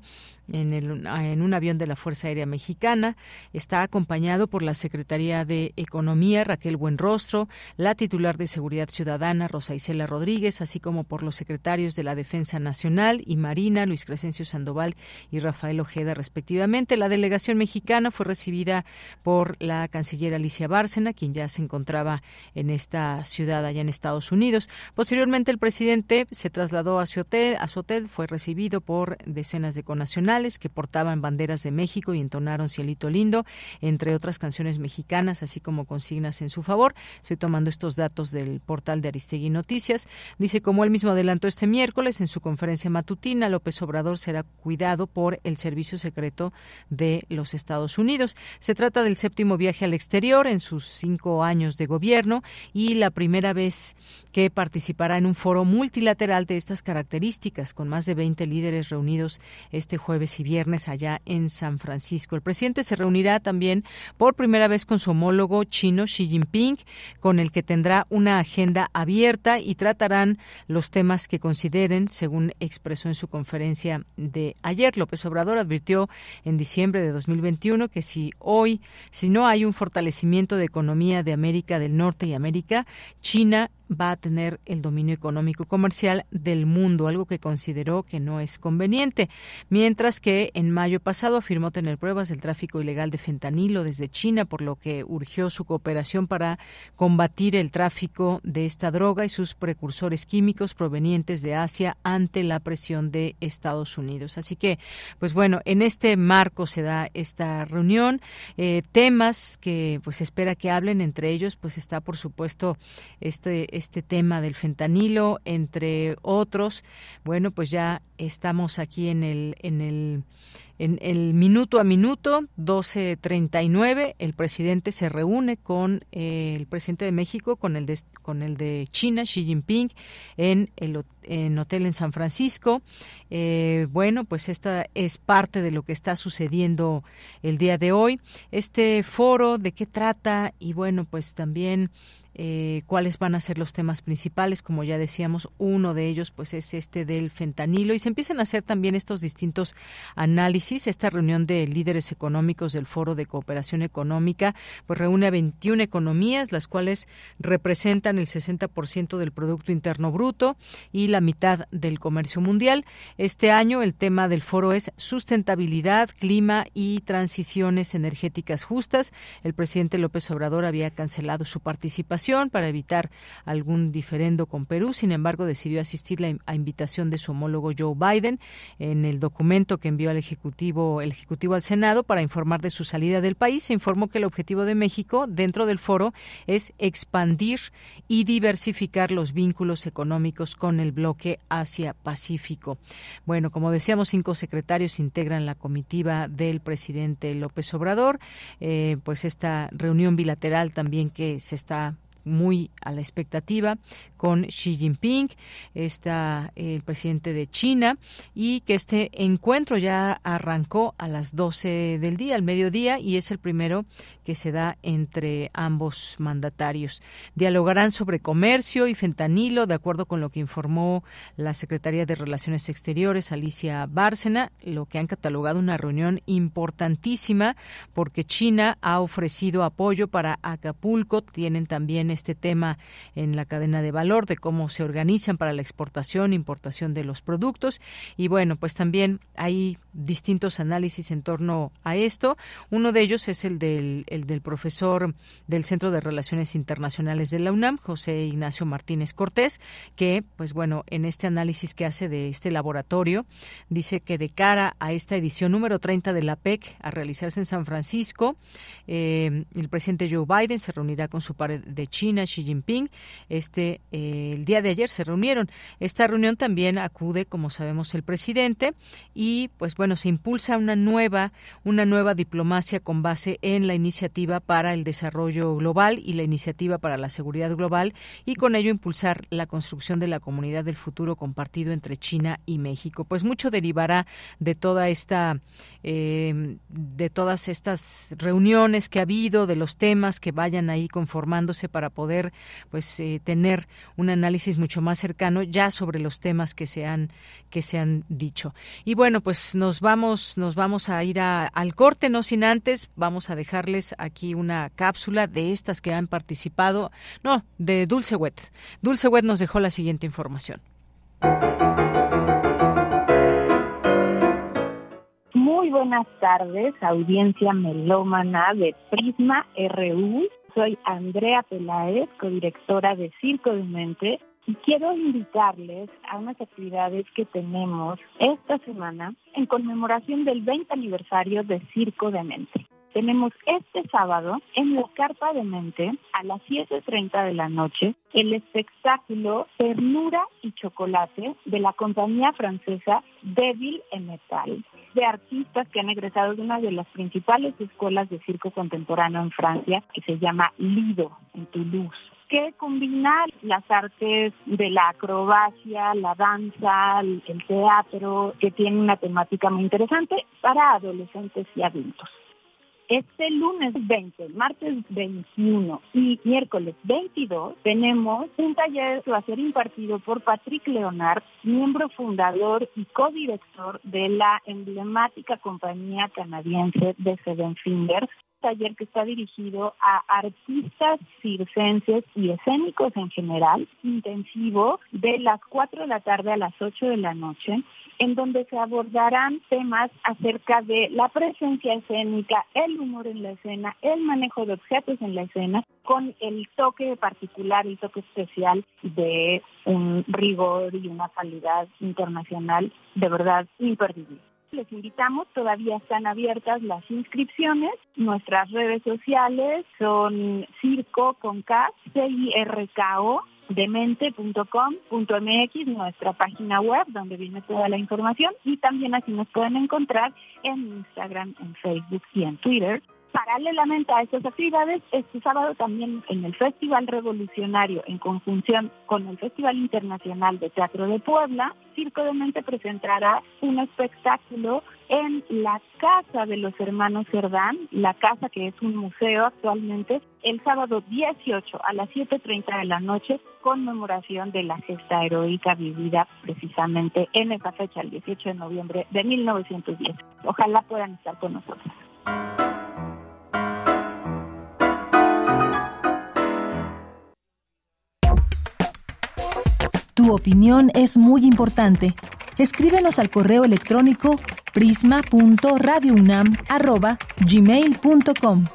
en, el, en un avión de la Fuerza Aérea Mexicana. Está acompañado por la Secretaría de Economía, Raquel Buenrostro, la titular de Seguridad Ciudadana, Rosa Isela Rodríguez, así como por los secretarios de la Defensa Nacional y Marina, Luis Crescencio Sandoval y Rafael Ojeda, respectivamente. La delegación mexicana fue recibida por la canciller Alicia Bárcena, quien ya se encontraba en esta ciudad allá en Estados Unidos. Posteriormente, el presidente se trasladó a su hotel, a su hotel fue recibido por decenas de conacionales que portaban banderas de México y entonaron Cielito Lindo, entre otras canciones mexicanas, así como consignas en su favor. Estoy tomando estos datos del portal de Aristegui Noticias. Dice, como él mismo adelantó este miércoles en su conferencia matutina, López Obrador será cuidado por el Servicio Secreto de los Estados Unidos. Se trata del séptimo viaje al exterior en sus cinco años de gobierno y la primera vez que participará en un foro multilateral de estas características, con más de 20 líderes reunidos este jueves y viernes allá en San Francisco. El presidente se reunirá también por primera vez con su homólogo chino Xi Jinping, con el que tendrá una agenda abierta y tratarán los temas que consideren, según expresó en su conferencia de ayer. López Obrador advirtió en diciembre de 2021 que si hoy, si no hay un fortalecimiento de economía de América del Norte y América, China va a tener el dominio económico comercial del mundo, algo que consideró que no es conveniente, mientras que en mayo pasado afirmó tener pruebas del tráfico ilegal de fentanilo desde China, por lo que urgió su cooperación para combatir el tráfico de esta droga y sus precursores químicos provenientes de Asia ante la presión de Estados Unidos. Así que, pues bueno, en este marco se da esta reunión, eh, temas que pues espera que hablen entre ellos, pues está por supuesto este este tema del fentanilo, entre otros. Bueno, pues ya estamos aquí en el, en el en el minuto a minuto, 12.39, el presidente se reúne con eh, el presidente de México, con el de, con el de China, Xi Jinping, en el en hotel en San Francisco. Eh, bueno, pues esta es parte de lo que está sucediendo el día de hoy. Este foro, ¿de qué trata? Y bueno, pues también eh, cuáles van a ser los temas principales. Como ya decíamos, uno de ellos pues es este del fentanilo y se empiezan a hacer también estos distintos análisis. Esta reunión de líderes económicos del Foro de Cooperación Económica pues reúne a 21 economías, las cuales representan el 60% del Producto Interno Bruto y la mitad del comercio mundial. Este año el tema del foro es sustentabilidad, clima y transiciones energéticas justas. El presidente López Obrador había cancelado su participación para evitar algún diferendo con Perú. Sin embargo, decidió asistir a invitación de su homólogo Joe Biden en el documento que envió al Ejecutivo, el Ejecutivo al Senado para informar de su salida del país. Se informó que el objetivo de México dentro del foro es expandir y diversificar los vínculos económicos con el bloque Asia-Pacífico. Bueno, como decíamos, cinco secretarios integran la comitiva del presidente López Obrador. Eh, pues esta reunión bilateral también que se está muy a la expectativa con Xi Jinping, está el presidente de China, y que este encuentro ya arrancó a las 12 del día, al mediodía, y es el primero que se da entre ambos mandatarios. Dialogarán sobre comercio y fentanilo, de acuerdo con lo que informó la Secretaría de Relaciones Exteriores, Alicia Bárcena, lo que han catalogado una reunión importantísima porque China ha ofrecido apoyo para Acapulco, tienen también este tema en la cadena de valor, de cómo se organizan para la exportación, importación de los productos. Y bueno, pues también hay distintos análisis en torno a esto. Uno de ellos es el del, el del profesor del Centro de Relaciones Internacionales de la UNAM, José Ignacio Martínez Cortés, que, pues bueno, en este análisis que hace de este laboratorio, dice que de cara a esta edición número 30 de la PEC a realizarse en San Francisco, eh, el presidente Joe Biden se reunirá con su par de China, Xi Jinping. Este, eh, el día de ayer se reunieron. Esta reunión también acude, como sabemos, el presidente y, pues bueno, se impulsa una nueva, una nueva diplomacia con base en la iniciativa para el desarrollo global y la iniciativa para la seguridad global y con ello impulsar la construcción de la comunidad del futuro compartido entre China y México. Pues mucho derivará de toda esta, eh, de todas estas reuniones que ha habido, de los temas que vayan ahí conformándose para poder, pues, eh, tener un análisis mucho más cercano ya sobre los temas que se han que se han dicho. Y bueno, pues nos vamos nos vamos a ir al corte, no sin antes vamos a dejarles aquí una cápsula de estas que han participado, no, de Dulce Wet. Dulce Wet nos dejó la siguiente información. Muy buenas tardes, audiencia melómana de Prisma RU. Soy Andrea Peláez, codirectora de Circo de Mente, y quiero invitarles a unas actividades que tenemos esta semana en conmemoración del 20 aniversario de Circo de Mente. Tenemos este sábado en la Carpa de Mente a las 7.30 de la noche el espectáculo Ternura y Chocolate de la compañía francesa Devil en Metal de artistas que han egresado de una de las principales escuelas de circo contemporáneo en Francia que se llama Lido en Toulouse que combina las artes de la acrobacia, la danza, el teatro, que tiene una temática muy interesante para adolescentes y adultos. Este lunes 20, martes 21 y miércoles 22 tenemos un taller que va a ser impartido por Patrick Leonard, miembro fundador y codirector de la emblemática compañía canadiense de Seven Fingers, taller que está dirigido a artistas circenses y escénicos en general, intensivo, de las 4 de la tarde a las 8 de la noche, en donde se abordarán temas acerca de la presencia escénica, el humor en la escena, el manejo de objetos en la escena, con el toque particular, el toque especial de un rigor y una calidad internacional de verdad imperdible. Les invitamos, todavía están abiertas las inscripciones. Nuestras redes sociales son circo con K, C I R K O demente.com.mx, nuestra página web donde viene toda la información y también así nos pueden encontrar en Instagram, en Facebook y en Twitter. Paralelamente a estas actividades, este sábado también en el Festival Revolucionario, en conjunción con el Festival Internacional de Teatro de Puebla, Circo de Mente presentará un espectáculo en la Casa de los Hermanos Cerdán, la casa que es un museo actualmente, el sábado 18 a las 7.30 de la noche, conmemoración de la gesta heroica vivida precisamente en esa fecha, el 18 de noviembre de 1910. Ojalá puedan estar con nosotros. Tu opinión es muy importante. Escríbenos al correo electrónico prisma.radiounam@gmail.com.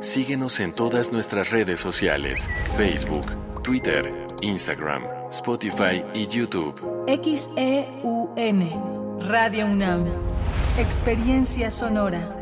Síguenos en todas nuestras redes sociales: Facebook, Twitter, Instagram, Spotify y YouTube. XEUN Radio UNAM. Experiencia sonora.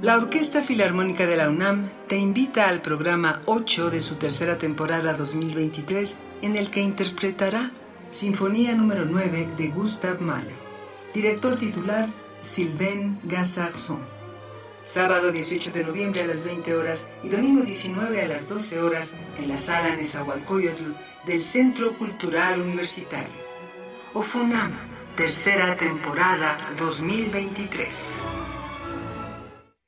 La Orquesta Filarmónica de la UNAM te invita al programa 8 de su tercera temporada 2023 en el que interpretará Sinfonía número 9 de Gustav Mahler. Director titular Sylvain Gassarson. Sábado 18 de noviembre a las 20 horas y domingo 19 a las 12 horas en la sala Nezahualcóyotl del Centro Cultural Universitario. OFUNAM, tercera temporada 2023.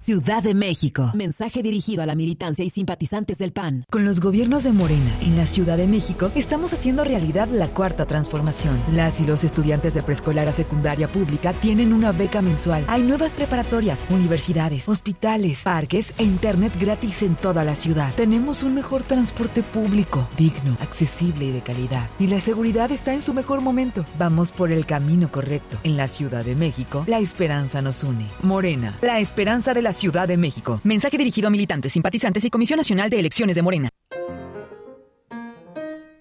Ciudad de México. Mensaje dirigido a la militancia y simpatizantes del PAN. Con los gobiernos de Morena en la Ciudad de México estamos haciendo realidad la cuarta transformación. Las y los estudiantes de preescolar a secundaria pública tienen una beca mensual. Hay nuevas preparatorias, universidades, hospitales, parques e internet gratis en toda la ciudad. Tenemos un mejor transporte público, digno, accesible y de calidad. Y la seguridad está en su mejor momento. Vamos por el camino correcto. En la Ciudad de México, la esperanza nos une. Morena, la esperanza de la Ciudad de México. Mensaje dirigido a militantes, simpatizantes y Comisión Nacional de Elecciones de Morena.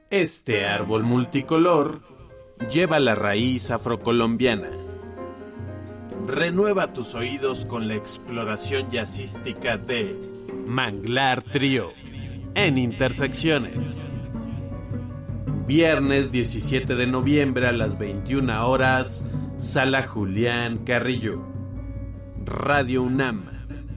Este árbol multicolor lleva la raíz afrocolombiana. Renueva tus oídos con la exploración jazzística de Manglar Trio en Intersecciones. Viernes 17 de noviembre a las 21 horas, Sala Julián Carrillo. Radio UNAM.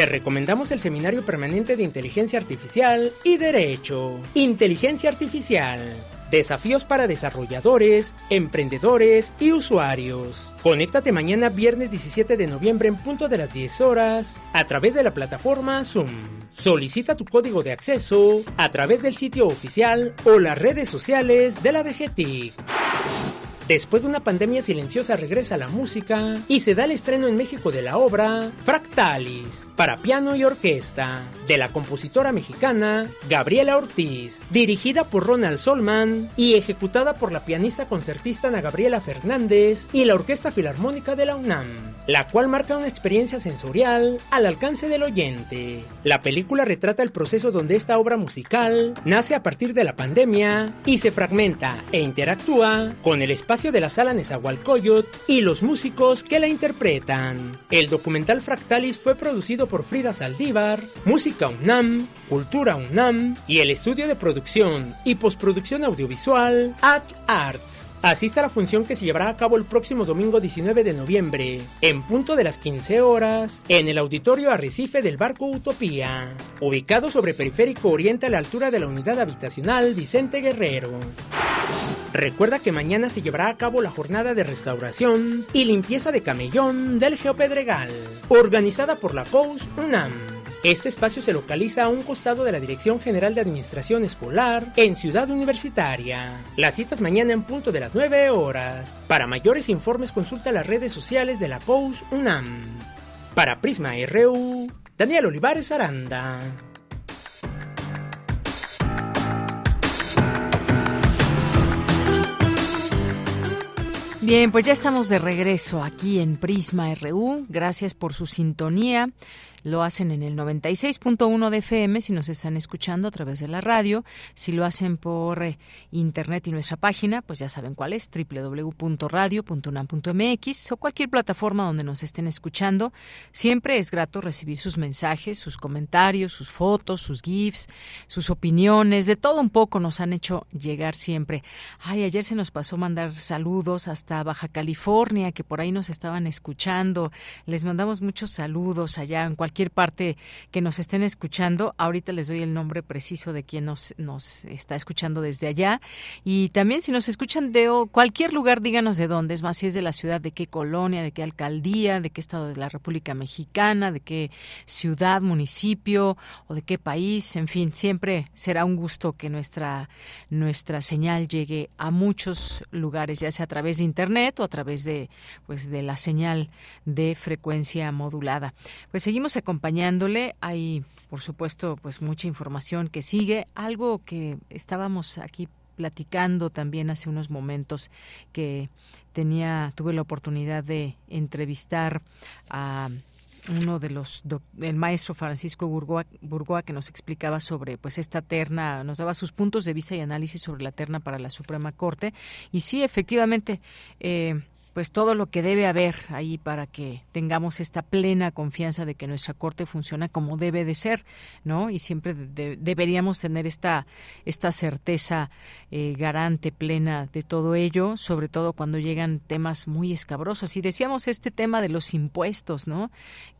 Te recomendamos el Seminario Permanente de Inteligencia Artificial y Derecho. Inteligencia Artificial. Desafíos para desarrolladores, emprendedores y usuarios. Conéctate mañana viernes 17 de noviembre en punto de las 10 horas a través de la plataforma Zoom. Solicita tu código de acceso a través del sitio oficial o las redes sociales de la DGTIC. Después de una pandemia silenciosa regresa la música y se da el estreno en México de la obra Fractalis para piano y orquesta de la compositora mexicana Gabriela Ortiz, dirigida por Ronald Solman y ejecutada por la pianista concertista Gabriela Fernández y la Orquesta Filarmónica de la UNAM, la cual marca una experiencia sensorial al alcance del oyente. La película retrata el proceso donde esta obra musical nace a partir de la pandemia y se fragmenta e interactúa con el espacio de la sala Nezahualcóyotl y los músicos que la interpretan. El documental Fractalis fue producido por Frida Saldívar, Música UNAM, Cultura UNAM y el estudio de producción y postproducción audiovisual At Arts. Asista a la función que se llevará a cabo el próximo domingo 19 de noviembre, en punto de las 15 horas, en el auditorio Arrecife del barco Utopía, ubicado sobre Periférico Oriente a la altura de la unidad habitacional Vicente Guerrero. Recuerda que mañana se llevará a cabo la jornada de restauración y limpieza de camellón del Geopedregal, organizada por la POUS UNAM. Este espacio se localiza a un costado de la Dirección General de Administración Escolar en Ciudad Universitaria. Las citas mañana en punto de las 9 horas. Para mayores informes consulta las redes sociales de la POUS UNAM. Para Prisma RU, Daniel Olivares Aranda. Bien, pues ya estamos de regreso aquí en Prisma RU. Gracias por su sintonía. Lo hacen en el 96.1 de FM si nos están escuchando a través de la radio. Si lo hacen por eh, internet y nuestra página, pues ya saben cuál es, www.radio.unam.mx o cualquier plataforma donde nos estén escuchando. Siempre es grato recibir sus mensajes, sus comentarios, sus fotos, sus GIFs, sus opiniones, de todo un poco nos han hecho llegar siempre. Ay, ayer se nos pasó mandar saludos hasta Baja California, que por ahí nos estaban escuchando. Les mandamos muchos saludos allá en cualquier cualquier parte que nos estén escuchando. Ahorita les doy el nombre preciso de quien nos, nos está escuchando desde allá. Y también si nos escuchan de cualquier lugar, díganos de dónde. Es más, si es de la ciudad, de qué colonia, de qué alcaldía, de qué estado de la República Mexicana, de qué ciudad, municipio o de qué país. En fin, siempre será un gusto que nuestra, nuestra señal llegue a muchos lugares, ya sea a través de Internet o a través de, pues, de la señal de frecuencia modulada. Pues seguimos acompañándole. Hay, por supuesto, pues mucha información que sigue. Algo que estábamos aquí platicando también hace unos momentos que tenía tuve la oportunidad de entrevistar a uno de los el maestro Francisco Burgoa, que nos explicaba sobre pues esta terna nos daba sus puntos de vista y análisis sobre la terna para la Suprema Corte y sí efectivamente eh, pues todo lo que debe haber ahí para que tengamos esta plena confianza de que nuestra corte funciona como debe de ser, ¿no? Y siempre deberíamos tener esta esta certeza eh, garante plena de todo ello, sobre todo cuando llegan temas muy escabrosos. Y decíamos este tema de los impuestos, ¿no?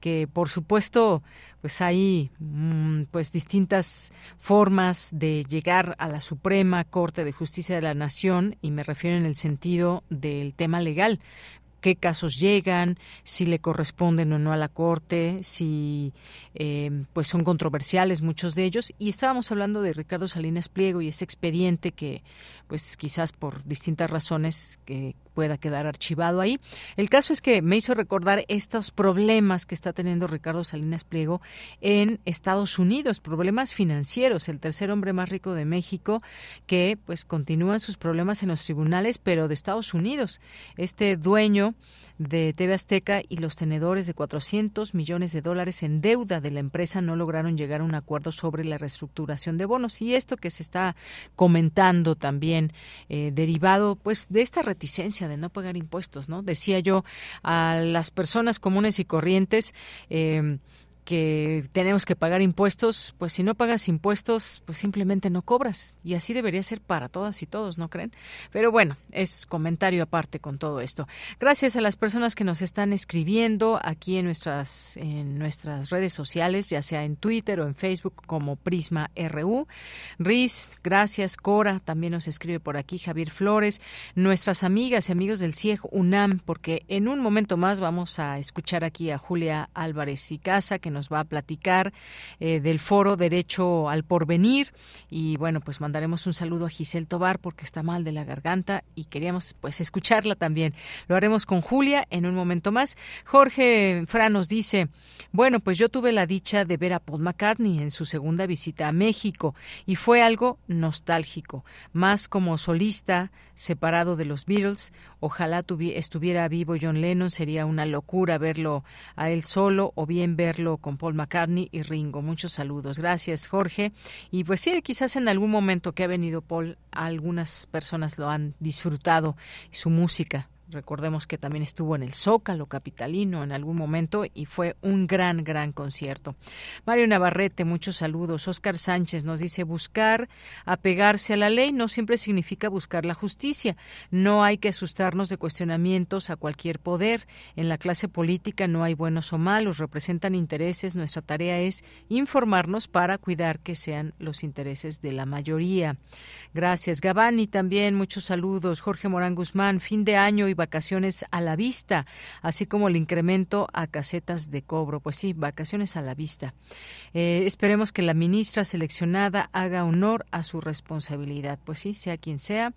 Que por supuesto pues hay mm, pues distintas formas de llegar a la Suprema Corte de Justicia de la Nación y me refiero en el sentido del tema legal. Qué casos llegan, si le corresponden o no a la Corte, si eh, pues son controversiales muchos de ellos. Y estábamos hablando de Ricardo Salinas Pliego y ese expediente que, pues quizás por distintas razones que pueda quedar archivado ahí. El caso es que me hizo recordar estos problemas que está teniendo Ricardo Salinas Pliego en Estados Unidos, problemas financieros, el tercer hombre más rico de México, que pues continúan sus problemas en los tribunales, pero de Estados Unidos. Este dueño de TV Azteca y los tenedores de 400 millones de dólares en deuda de la empresa no lograron llegar a un acuerdo sobre la reestructuración de bonos. Y esto que se está comentando también, eh, derivado pues de esta reticencia de no pagar impuestos, ¿no? Decía yo a las personas comunes y corrientes, eh, que tenemos que pagar impuestos, pues si no pagas impuestos, pues simplemente no cobras. Y así debería ser para todas y todos, ¿no creen? Pero bueno, es comentario aparte con todo esto. Gracias a las personas que nos están escribiendo aquí en nuestras, en nuestras redes sociales, ya sea en Twitter o en Facebook como Prisma RU. Riz, gracias. Cora también nos escribe por aquí. Javier Flores, nuestras amigas y amigos del CIEG UNAM, porque en un momento más vamos a escuchar aquí a Julia Álvarez y Casa, que nos nos va a platicar eh, del foro Derecho al Porvenir y bueno, pues mandaremos un saludo a Giselle Tobar porque está mal de la garganta y queríamos pues escucharla también. Lo haremos con Julia en un momento más. Jorge Fra nos dice, bueno, pues yo tuve la dicha de ver a Paul McCartney en su segunda visita a México y fue algo nostálgico, más como solista separado de los Beatles. Ojalá estuviera vivo John Lennon, sería una locura verlo a él solo o bien verlo con Paul McCartney y Ringo. Muchos saludos. Gracias, Jorge. Y pues sí, quizás en algún momento que ha venido Paul, algunas personas lo han disfrutado, su música Recordemos que también estuvo en el Zócalo Capitalino en algún momento y fue un gran, gran concierto. Mario Navarrete, muchos saludos. Oscar Sánchez nos dice buscar apegarse a la ley no siempre significa buscar la justicia. No hay que asustarnos de cuestionamientos a cualquier poder. En la clase política no hay buenos o malos, representan intereses. Nuestra tarea es informarnos para cuidar que sean los intereses de la mayoría. Gracias. Gabani también, muchos saludos. Jorge Morán Guzmán, fin de año y vacaciones a la vista, así como el incremento a casetas de cobro. Pues sí, vacaciones a la vista. Eh, esperemos que la ministra seleccionada haga honor a su responsabilidad. Pues sí, sea quien sea.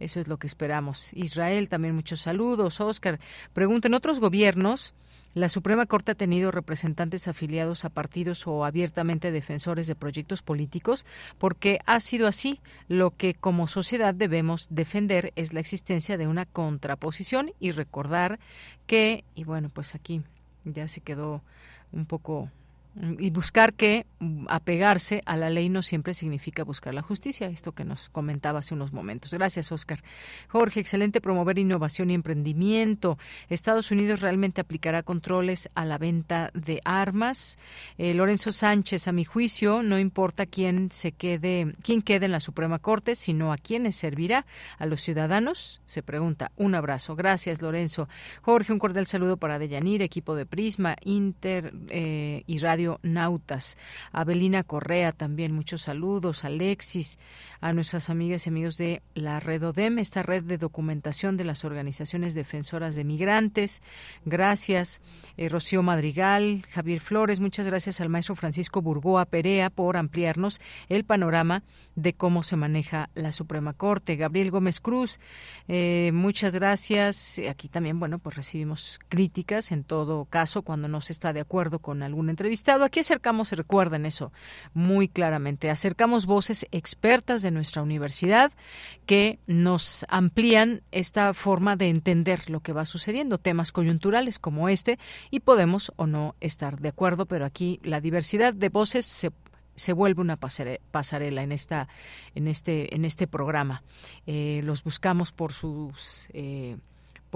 Eso es lo que esperamos. Israel, también muchos saludos. Oscar, pregunten, ¿otros gobiernos La Suprema Corte ha tenido representantes afiliados a partidos o abiertamente defensores de proyectos políticos porque ha sido así. Lo que como sociedad debemos defender es la existencia de una contraposición y recordar que, y bueno, pues aquí ya se quedó un poco y buscar que mm, apegarse a la ley no siempre significa buscar la justicia, esto que nos comentaba hace unos momentos. Gracias, Oscar. Jorge, excelente promover innovación y emprendimiento. Estados Unidos realmente aplicará controles a la venta de armas. Eh, Lorenzo Sánchez, a mi juicio, no importa quién se quede, quién quede en la Suprema Corte, sino a quiénes servirá a los ciudadanos. Se pregunta. Un abrazo. Gracias, Lorenzo. Jorge, un cordial saludo para Deyanir, equipo de Prisma, Inter eh, y Radio Nautas. Abelina Correa también, muchos saludos. Alexis, a nuestras amigas y amigos de la Red ODEM, esta red de documentación de las organizaciones defensoras de migrantes. Gracias, eh, Rocío Madrigal, Javier Flores, muchas gracias al maestro Francisco Burgoa Perea por ampliarnos el panorama de cómo se maneja la Suprema Corte. Gabriel Gómez Cruz, eh, muchas gracias. Aquí también, bueno, pues recibimos críticas en todo caso cuando no se está de acuerdo con algún entrevistado. Aquí acercamos, recuerden eso muy claramente, acercamos voces expertas de nuestra universidad que nos amplían esta forma de entender lo que va sucediendo, temas coyunturales como este, y podemos o no estar de acuerdo, pero aquí la diversidad de voces se se vuelve una pasarela en esta en este en este programa. Eh, los buscamos por sus eh,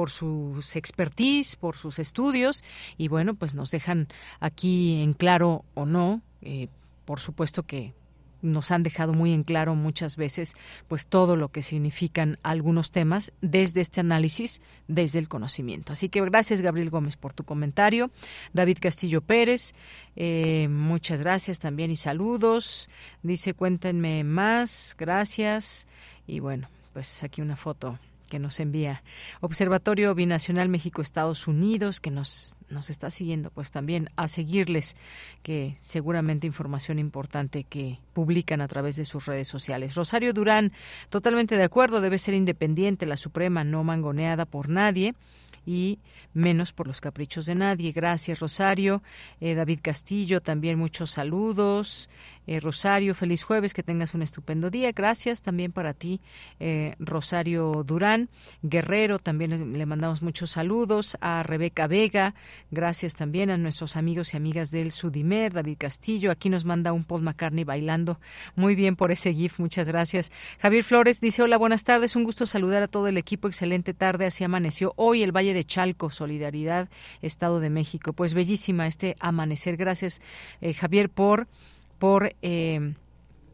por sus expertise por sus estudios y bueno pues nos dejan aquí en claro o no eh, por supuesto que nos han dejado muy en claro muchas veces pues todo lo que significan algunos temas desde este análisis, desde el conocimiento. Así que gracias Gabriel Gómez por tu comentario. David Castillo Pérez, eh, muchas gracias también y saludos. Dice cuéntenme más, gracias. Y bueno, pues aquí una foto que nos envía Observatorio Binacional México-Estados Unidos, que nos, nos está siguiendo, pues también a seguirles, que seguramente información importante que publican a través de sus redes sociales. Rosario Durán, totalmente de acuerdo, debe ser independiente la Suprema, no mangoneada por nadie y menos por los caprichos de nadie. Gracias, Rosario. Eh, David Castillo, también muchos saludos. Eh, Rosario, feliz jueves, que tengas un estupendo día. Gracias también para ti, eh, Rosario Durán. Guerrero, también le mandamos muchos saludos. A Rebeca Vega, gracias también a nuestros amigos y amigas del Sudimer, David Castillo. Aquí nos manda un Paul McCartney bailando. Muy bien por ese GIF, muchas gracias. Javier Flores dice, hola, buenas tardes, un gusto saludar a todo el equipo. Excelente tarde, así amaneció hoy el Valle de Chalco, Solidaridad, Estado de México. Pues bellísima este amanecer. Gracias, eh, Javier, por por eh,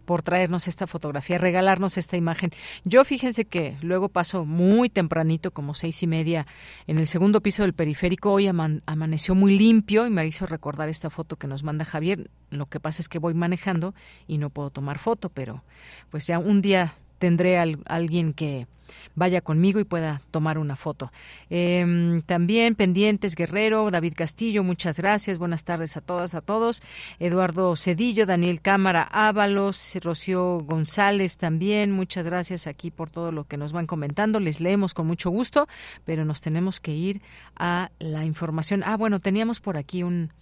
por traernos esta fotografía, regalarnos esta imagen. Yo fíjense que luego paso muy tempranito, como seis y media, en el segundo piso del periférico. Hoy amaneció muy limpio y me hizo recordar esta foto que nos manda Javier. Lo que pasa es que voy manejando y no puedo tomar foto, pero pues ya un día tendré alguien que vaya conmigo y pueda tomar una foto. Em, también pendientes Guerrero, David Castillo, muchas gracias. Buenas tardes a todas, a todos. Eduardo Cedillo, Daniel Cámara Ábalos, Rocío González también, muchas gracias aquí por todo lo que nos van comentando. Les leemos con mucho gusto, pero nos tenemos que ir a la información. Ah, bueno, teníamos por aquí un,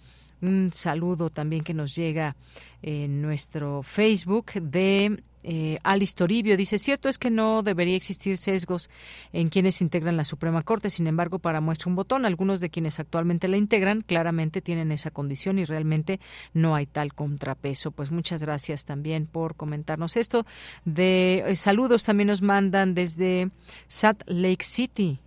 un saludo también que nos llega en nuestro Facebook de eh, Alice Toribio dice, cierto es que no debería existir sesgos en quienes integran la Suprema Corte, sin embargo, para muestra un botón, algunos de quienes actualmente la integran claramente tienen esa condición y realmente no hay tal contrapeso. Pues muchas gracias también por comentarnos esto. De eh, saludos también nos mandan desde Salt Lake City,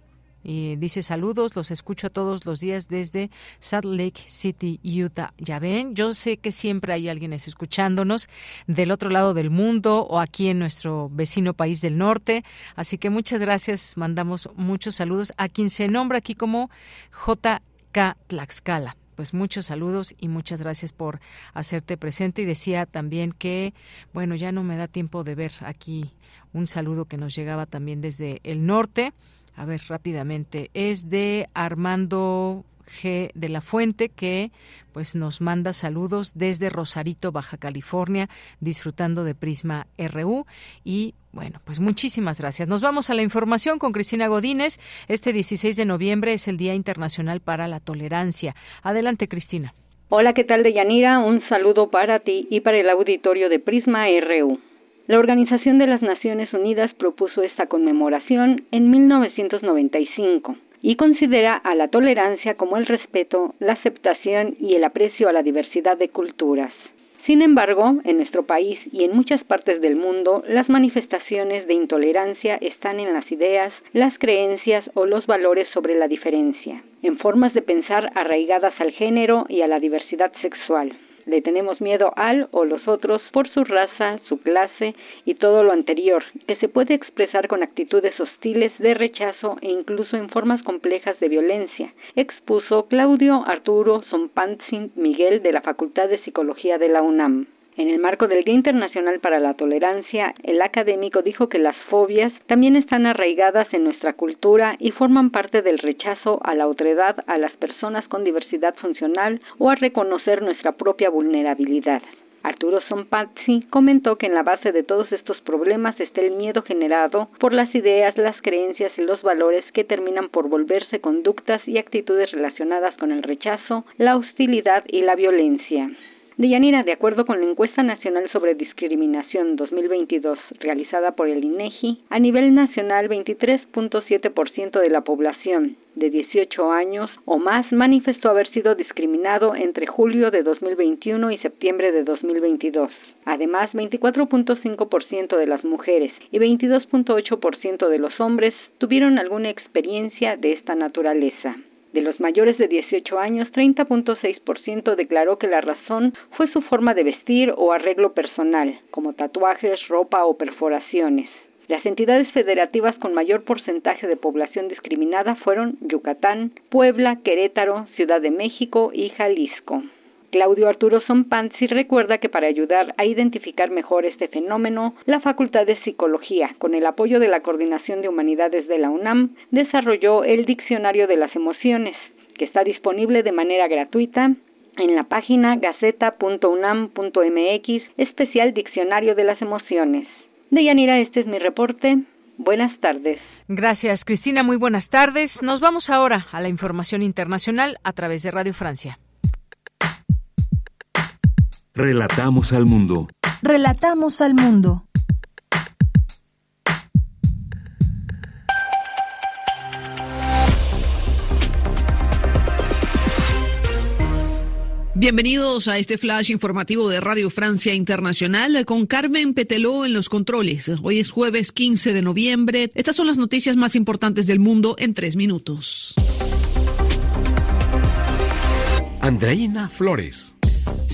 y dice saludos, los escucho todos los días desde Salt Lake City, Utah. Ya ven, yo sé que siempre hay alguien escuchándonos del otro lado del mundo o aquí en nuestro vecino país del norte. Así que muchas gracias, mandamos muchos saludos a quien se nombra aquí como JK Tlaxcala pues muchos saludos y muchas gracias por hacerte presente y decía también que bueno ya no me da tiempo de ver aquí un saludo que nos llegaba también desde el norte a ver rápidamente, es de Armando G de la Fuente, que pues nos manda saludos desde Rosarito, Baja California, disfrutando de Prisma RU y bueno, pues muchísimas gracias. Nos vamos a la información con Cristina Godínez. Este 16 de noviembre es el Día Internacional para la Tolerancia. Adelante, Cristina. Hola, ¿qué tal, Deyanira? Un saludo para ti y para el auditorio de Prisma RU. La Organización de las Naciones Unidas propuso esta conmemoración en 1995 y considera a la tolerancia como el respeto, la aceptación y el aprecio a la diversidad de culturas. Sin embargo, en nuestro país y en muchas partes del mundo, las manifestaciones de intolerancia están en las ideas, las creencias o los valores sobre la diferencia, en formas de pensar arraigadas al género y a la diversidad sexual. Le tenemos miedo al o los otros por su raza, su clase y todo lo anterior, que se puede expresar con actitudes hostiles de rechazo e incluso en formas complejas de violencia, expuso Claudio Arturo Sompantzin Miguel de la Facultad de Psicología de la UNAM. En el marco del Día Internacional para la Tolerancia, el académico dijo que las fobias también están arraigadas en nuestra cultura y forman parte del rechazo a la otredad a las personas con diversidad funcional o a reconocer nuestra propia vulnerabilidad. Arturo Sompazzi comentó que en la base de todos estos problemas está el miedo generado por las ideas, las creencias y los valores que terminan por volverse conductas y actitudes relacionadas con el rechazo, la hostilidad y la violencia. Deyanira, de acuerdo con la encuesta nacional sobre discriminación 2022 realizada por el INEGI, a nivel nacional 23.7% de la población de 18 años o más manifestó haber sido discriminado entre julio de 2021 y septiembre de 2022. Además, 24.5% de las mujeres y 22.8% de los hombres tuvieron alguna experiencia de esta naturaleza. De los mayores de 18 años, 30.6% declaró que la razón fue su forma de vestir o arreglo personal, como tatuajes, ropa o perforaciones. Las entidades federativas con mayor porcentaje de población discriminada fueron Yucatán, Puebla, Querétaro, Ciudad de México y Jalisco. Claudio Arturo Sompanzi recuerda que para ayudar a identificar mejor este fenómeno, la Facultad de Psicología, con el apoyo de la Coordinación de Humanidades de la UNAM, desarrolló el Diccionario de las Emociones, que está disponible de manera gratuita en la página gaceta.unam.mx, especial Diccionario de las Emociones. Deyanira, este es mi reporte. Buenas tardes. Gracias, Cristina. Muy buenas tardes. Nos vamos ahora a la información internacional a través de Radio Francia. Relatamos al mundo. Relatamos al mundo. Bienvenidos a este flash informativo de Radio Francia Internacional con Carmen Peteló en los controles. Hoy es jueves 15 de noviembre. Estas son las noticias más importantes del mundo en tres minutos. Andreina Flores.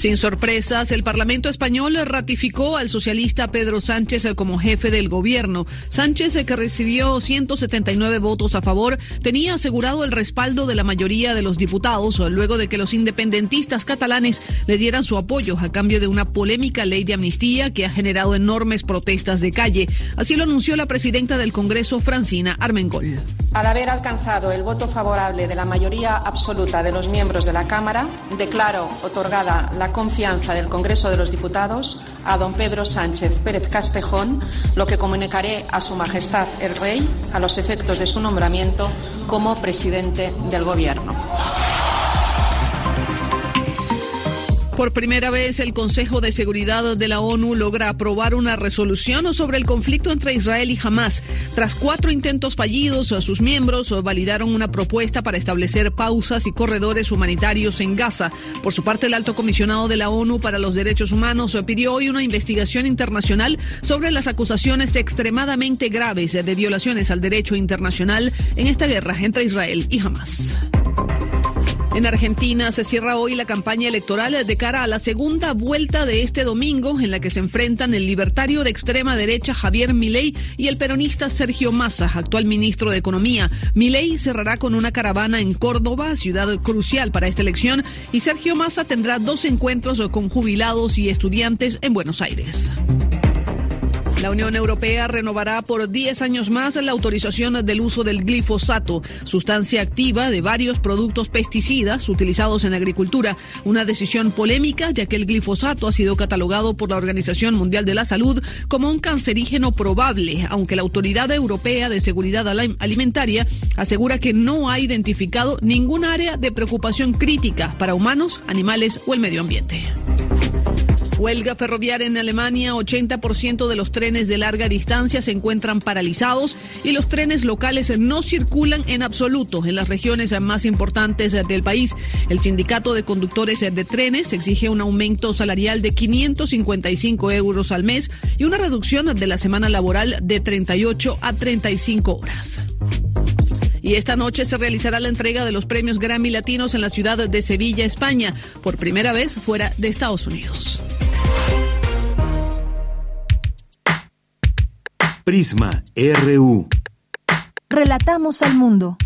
Sin sorpresas, el Parlamento español ratificó al socialista Pedro Sánchez como jefe del gobierno. Sánchez, que recibió 179 votos a favor, tenía asegurado el respaldo de la mayoría de los diputados luego de que los independentistas catalanes le dieran su apoyo a cambio de una polémica ley de amnistía que ha generado enormes protestas de calle. Así lo anunció la presidenta del Congreso, Francina Armengol. Al haber alcanzado el voto favorable de la mayoría absoluta de los miembros de la Cámara, declaro otorgada la confianza del Congreso de los Diputados a don Pedro Sánchez Pérez Castejón, lo que comunicaré a Su Majestad el Rey a los efectos de su nombramiento como presidente del Gobierno. Por primera vez, el Consejo de Seguridad de la ONU logra aprobar una resolución sobre el conflicto entre Israel y Hamas. Tras cuatro intentos fallidos, sus miembros validaron una propuesta para establecer pausas y corredores humanitarios en Gaza. Por su parte, el alto comisionado de la ONU para los Derechos Humanos pidió hoy una investigación internacional sobre las acusaciones extremadamente graves de violaciones al derecho internacional en esta guerra entre Israel y Hamas. En Argentina se cierra hoy la campaña electoral de cara a la segunda vuelta de este domingo en la que se enfrentan el libertario de extrema derecha Javier Milei y el peronista Sergio Massa, actual ministro de Economía. Milei cerrará con una caravana en Córdoba, ciudad crucial para esta elección, y Sergio Massa tendrá dos encuentros con jubilados y estudiantes en Buenos Aires. La Unión Europea renovará por 10 años más la autorización del uso del glifosato, sustancia activa de varios productos pesticidas utilizados en agricultura. Una decisión polémica ya que el glifosato ha sido catalogado por la Organización Mundial de la Salud como un cancerígeno probable, aunque la Autoridad Europea de Seguridad Alimentaria asegura que no ha identificado ningún área de preocupación crítica para humanos, animales o el medio ambiente. Huelga ferroviaria en Alemania, 80% de los trenes de larga distancia se encuentran paralizados y los trenes locales no circulan en absoluto en las regiones más importantes del país. El sindicato de conductores de trenes exige un aumento salarial de 555 euros al mes y una reducción de la semana laboral de 38 a 35 horas. Y esta noche se realizará la entrega de los premios Grammy Latinos en la ciudad de Sevilla, España, por primera vez fuera de Estados Unidos. Prisma RU. Relatamos al mundo.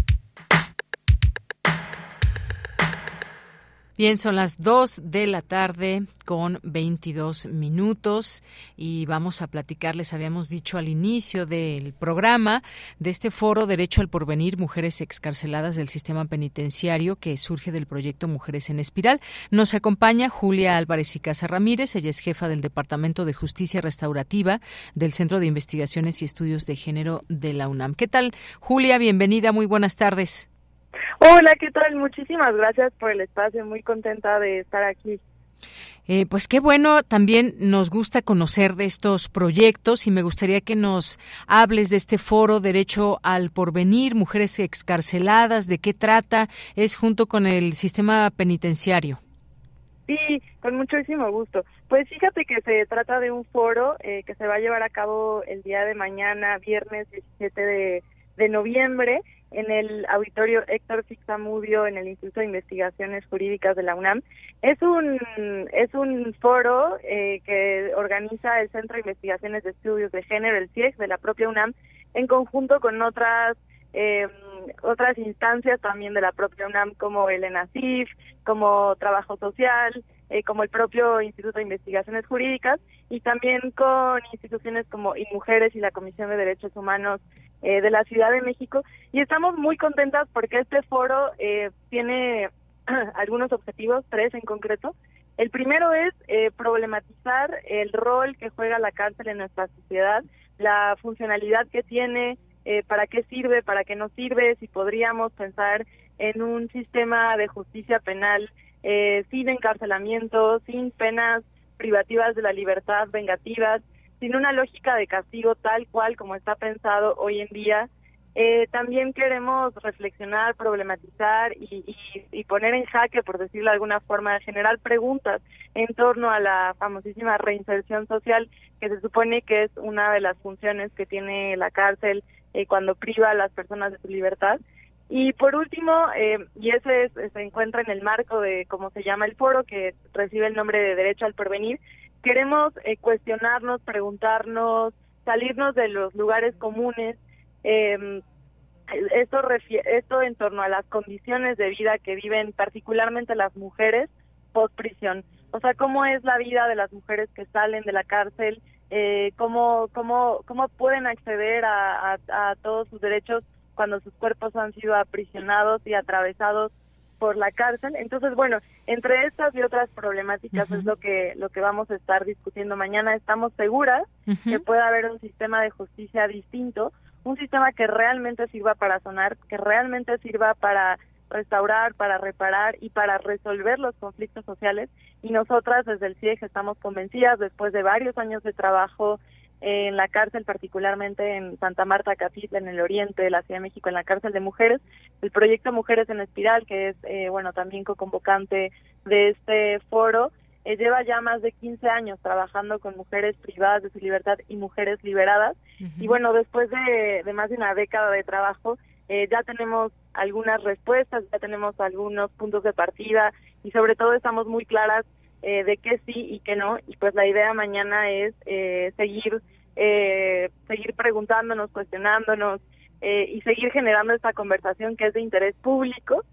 Bien, son las 2 de la tarde con 22 minutos y vamos a platicarles, habíamos dicho al inicio del programa, de este foro Derecho al Porvenir, Mujeres Excarceladas del Sistema Penitenciario que surge del proyecto Mujeres en Espiral. Nos acompaña Julia Álvarez y Casa Ramírez, ella es jefa del Departamento de Justicia Restaurativa del Centro de Investigaciones y Estudios de Género de la UNAM. ¿Qué tal, Julia? Bienvenida, muy buenas tardes. Hola, ¿qué tal? Muchísimas gracias por el espacio, muy contenta de estar aquí. Eh, pues qué bueno, también nos gusta conocer de estos proyectos y me gustaría que nos hables de este foro Derecho al Porvenir, Mujeres Excarceladas, de qué trata, es junto con el sistema penitenciario. Sí, con muchísimo gusto. Pues fíjate que se trata de un foro eh, que se va a llevar a cabo el día de mañana, viernes 17 de, de noviembre, en el auditorio Héctor Fixamudio en el Instituto de Investigaciones Jurídicas de la UNAM. Es un, es un foro eh, que organiza el Centro de Investigaciones de Estudios de Género, el CIEG, de la propia UNAM, en conjunto con otras eh, otras instancias también de la propia UNAM como el ENACIF, como Trabajo Social, eh, como el propio Instituto de Investigaciones Jurídicas y también con instituciones como INMujeres y la Comisión de Derechos Humanos eh, de la Ciudad de México y estamos muy contentas porque este foro eh, tiene algunos objetivos, tres en concreto. El primero es eh, problematizar el rol que juega la cárcel en nuestra sociedad, la funcionalidad que tiene, para qué sirve, para qué no sirve, si podríamos pensar en un sistema de justicia penal sin encarcelamiento, sin penas privativas de la libertad vengativas, sin una lógica de castigo tal cual como está pensado hoy en día. Eh, también queremos reflexionar, problematizar y, y, poner en jaque, por decirlo de alguna forma, generar preguntas en torno a la famosísima reinserción social, que se supone que es una de las funciones que tiene la cárcel eh, cuando priva a las personas de su libertad. Y por último, eh, y ese se encuentra en el marco de cómo se llama el foro, que recibe el nombre de Derecho al Porvenir, queremos eh, cuestionarnos, preguntarnos, salirnos de los lugares comunes. Eh, esto, esto en torno a las condiciones de vida que viven particularmente las mujeres post prisión. O sea, cómo es la vida de las mujeres que salen de la cárcel, eh, cómo, cómo, cómo pueden acceder a todos sus derechos cuando sus cuerpos han sido aprisionados y atravesados por la cárcel. Entonces, bueno, entre estas y otras problemáticas es lo que lo que vamos a estar discutiendo mañana. Estamos seguras que puede haber un sistema de justicia distinto, un sistema que realmente sirva para sonar, que realmente sirva para restaurar, para reparar y para resolver los conflictos sociales. Y nosotras desde el CIEG estamos convencidas, después de varios años de trabajo en la cárcel, particularmente en Santa Marta, Catitla, en el oriente de la Ciudad de México, en la cárcel de mujeres. El proyecto Mujeres en Espiral, que es, eh, bueno, también co-convocante de este foro, eh, lleva ya más de 15 años trabajando con mujeres privadas de su libertad y mujeres liberadas. Y bueno, después de, más de una década de trabajo, eh, ya tenemos algunas respuestas, ya tenemos algunos puntos de partida y sobre todo estamos muy claras eh, de qué sí y qué no. Y pues la idea mañana es eh, seguir, eh, seguir preguntándonos, cuestionándonos y seguir generando esta conversación que es de interés público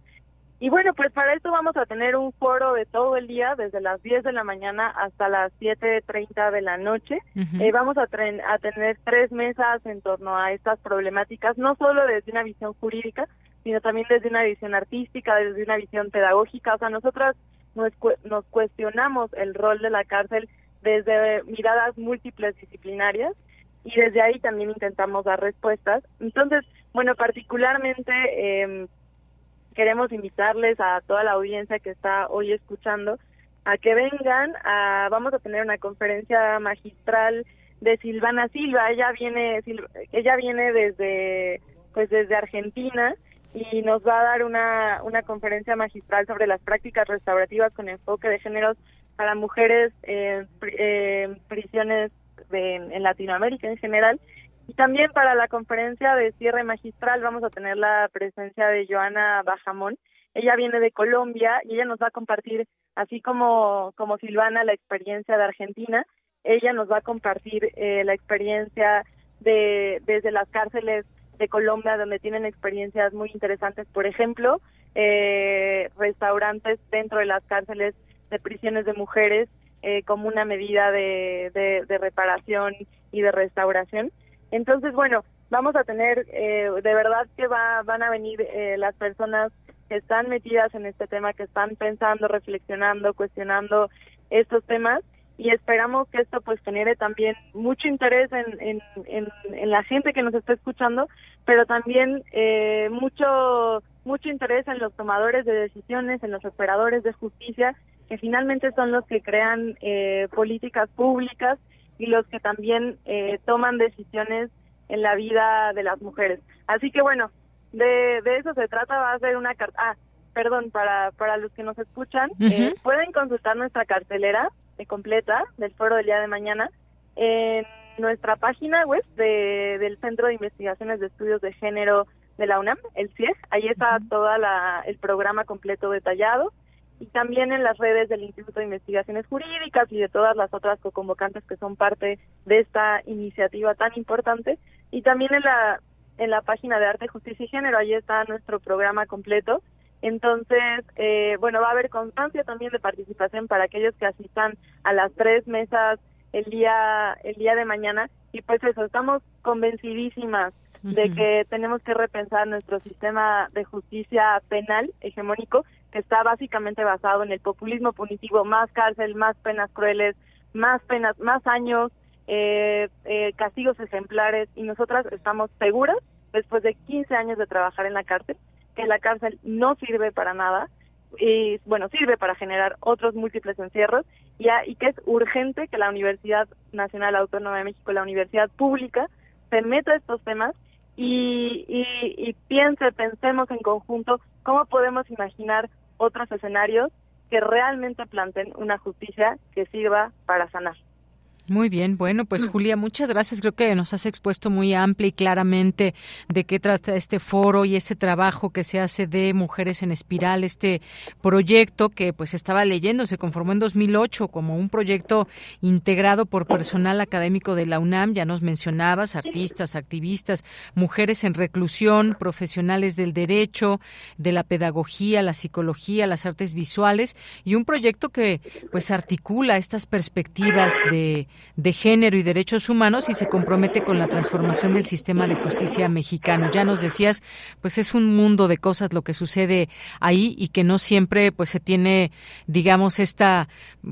Y bueno, pues para esto vamos a tener un foro de todo el día, desde las 10 de la mañana hasta las 7.30 de la noche. Eh, vamos a, a tener tres mesas en torno a estas problemáticas, no solo desde una visión jurídica, sino también desde una visión artística, desde una visión pedagógica. O sea, nosotras nos, nos cuestionamos el rol de la cárcel desde miradas múltiples disciplinarias y desde ahí también intentamos dar respuestas. Entonces, bueno, particularmente... Eh, queremos invitarles a toda la audiencia que está hoy escuchando a que vengan. A, vamos a tener una conferencia magistral de Silvana Silva. Ella viene, ella viene desde, pues desde Argentina y nos va a dar una, una conferencia magistral sobre las prácticas restaurativas con enfoque de géneros para mujeres en prisiones en Latinoamérica en general y también para la conferencia de cierre magistral vamos a tener la presencia de Joana Bajamón. Ella viene de Colombia y ella nos va a compartir, así como, como Silvana, la experiencia de Argentina. Ella nos va a compartir eh, la experiencia de desde las cárceles de Colombia, donde tienen experiencias muy interesantes. Por ejemplo, eh, restaurantes dentro de las cárceles de prisiones de mujeres eh, como una medida de, de reparación y de restauración. Entonces, bueno, vamos a tener, eh, de verdad que va, van a venir eh, las personas que están metidas en este tema, que están pensando, reflexionando, cuestionando estos temas y esperamos que esto pues genere también mucho interés en, en, en, la gente que nos está escuchando, pero también eh, mucho mucho interés en los tomadores de decisiones, en los operadores de justicia, que finalmente son los que crean eh, políticas públicas y los que también eh, toman decisiones en la vida de las mujeres. Así que bueno, de, de eso se trata, va a ser una carta, ah, perdón, para, para los que nos escuchan, eh, pueden consultar nuestra cartelera completa del foro del día de mañana en nuestra página web de, del Centro de Investigaciones de Estudios de Género de la UNAM, el CIEG, ahí está toda la, el programa completo detallado y también en las redes del Instituto de Investigaciones Jurídicas y de todas las otras co-convocantes que son parte de esta iniciativa tan importante y también en la en la página de Arte, Justicia y Género, ahí está nuestro programa completo. Entonces, eh, bueno, va a haber constancia también de participación para aquellos que asistan a las tres mesas el día el día de mañana. Y pues eso, estamos convencidísimas de que tenemos que repensar nuestro sistema de justicia penal hegemónico que está básicamente basado en el populismo punitivo, más cárcel, más penas crueles, más penas, más años, eh, eh, castigos ejemplares. Y nosotras estamos seguras, después de 15 años de trabajar en la cárcel, que la cárcel no sirve para nada y bueno, sirve para generar otros múltiples encierros y, y que es urgente que la Universidad Nacional Autónoma de México, la universidad pública, se meta a estos temas y, y, y piense, pensemos en conjunto cómo podemos imaginar otros escenarios que realmente planteen una justicia que sirva para sanar. Muy bien, bueno, pues mm. Julia, muchas gracias. Creo que nos has expuesto muy amplia y claramente de qué trata este foro y ese trabajo que se hace de Mujeres en Espiral, este proyecto que pues estaba leyendo, se conformó en 2008 como un proyecto integrado por personal académico de la UNAM, ya nos mencionabas, artistas, activistas, mujeres en reclusión, profesionales del derecho, de la pedagogía, la psicología, las artes visuales y un proyecto que pues articula estas perspectivas de de Género y Derechos Humanos y se compromete con la transformación del sistema de justicia mexicano. Ya nos decías, pues es un mundo de cosas lo que sucede ahí y que no siempre pues se tiene, digamos, esta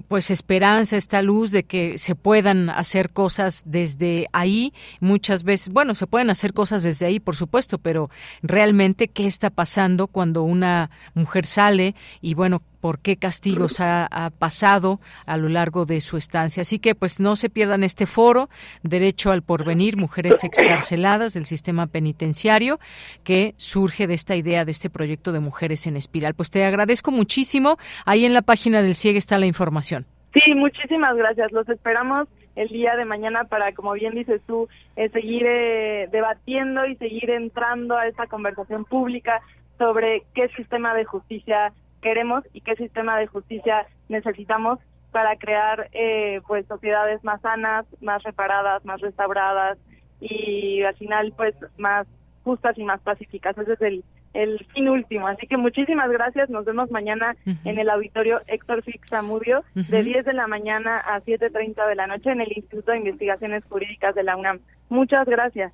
pues esperanza, esta luz de que se puedan hacer cosas desde ahí. Muchas veces, bueno, se pueden hacer cosas desde ahí, por supuesto, pero realmente qué está pasando cuando una mujer sale y bueno, por qué castigos ha, pasado a lo largo de su estancia. Así que pues no se pierdan este foro, Derecho al Porvenir, Mujeres Excarceladas del Sistema Penitenciario, que surge de esta idea, de este proyecto de Mujeres en Espiral. Pues te agradezco muchísimo. Ahí en la página del CIEG está la información. Sí, muchísimas gracias. Los esperamos el día de mañana para, como bien dices tú, eh, seguir eh, debatiendo y seguir entrando a esta conversación pública sobre qué sistema de justicia queremos y qué sistema de justicia necesitamos para crear eh, pues sociedades más sanas, más reparadas, más restauradas y al final pues más justas y más pacíficas. Ese es el, el fin último. Así que muchísimas gracias. Nos vemos mañana en el auditorio Héctor Fix Zamudio de 10 de la mañana a 7.30 de la noche en el Instituto de Investigaciones Jurídicas de la UNAM. Muchas gracias.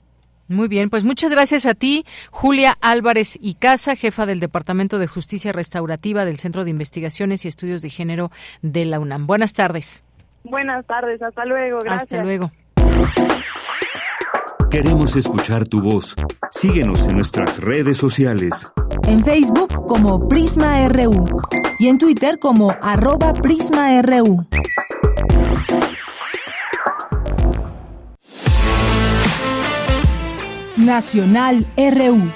Muy bien, pues muchas gracias a ti, Julia Álvarez y Casa, jefa del Departamento de Justicia Restaurativa del Centro de Investigaciones y Estudios de Género de la UNAM. Buenas tardes. Buenas tardes, hasta luego. Gracias. Hasta luego. Queremos escuchar tu voz. Síguenos en nuestras redes sociales. En Facebook como Prisma RU y en Twitter como arroba PrismaRU. Nacional RU.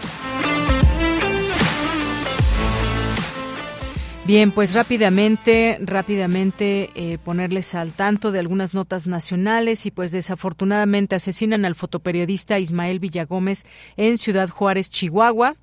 Bien, pues rápidamente, rápidamente eh, ponerles al tanto de algunas notas nacionales y pues desafortunadamente asesinan al fotoperiodista Ismael Villagómez en Ciudad Juárez, Chihuahua.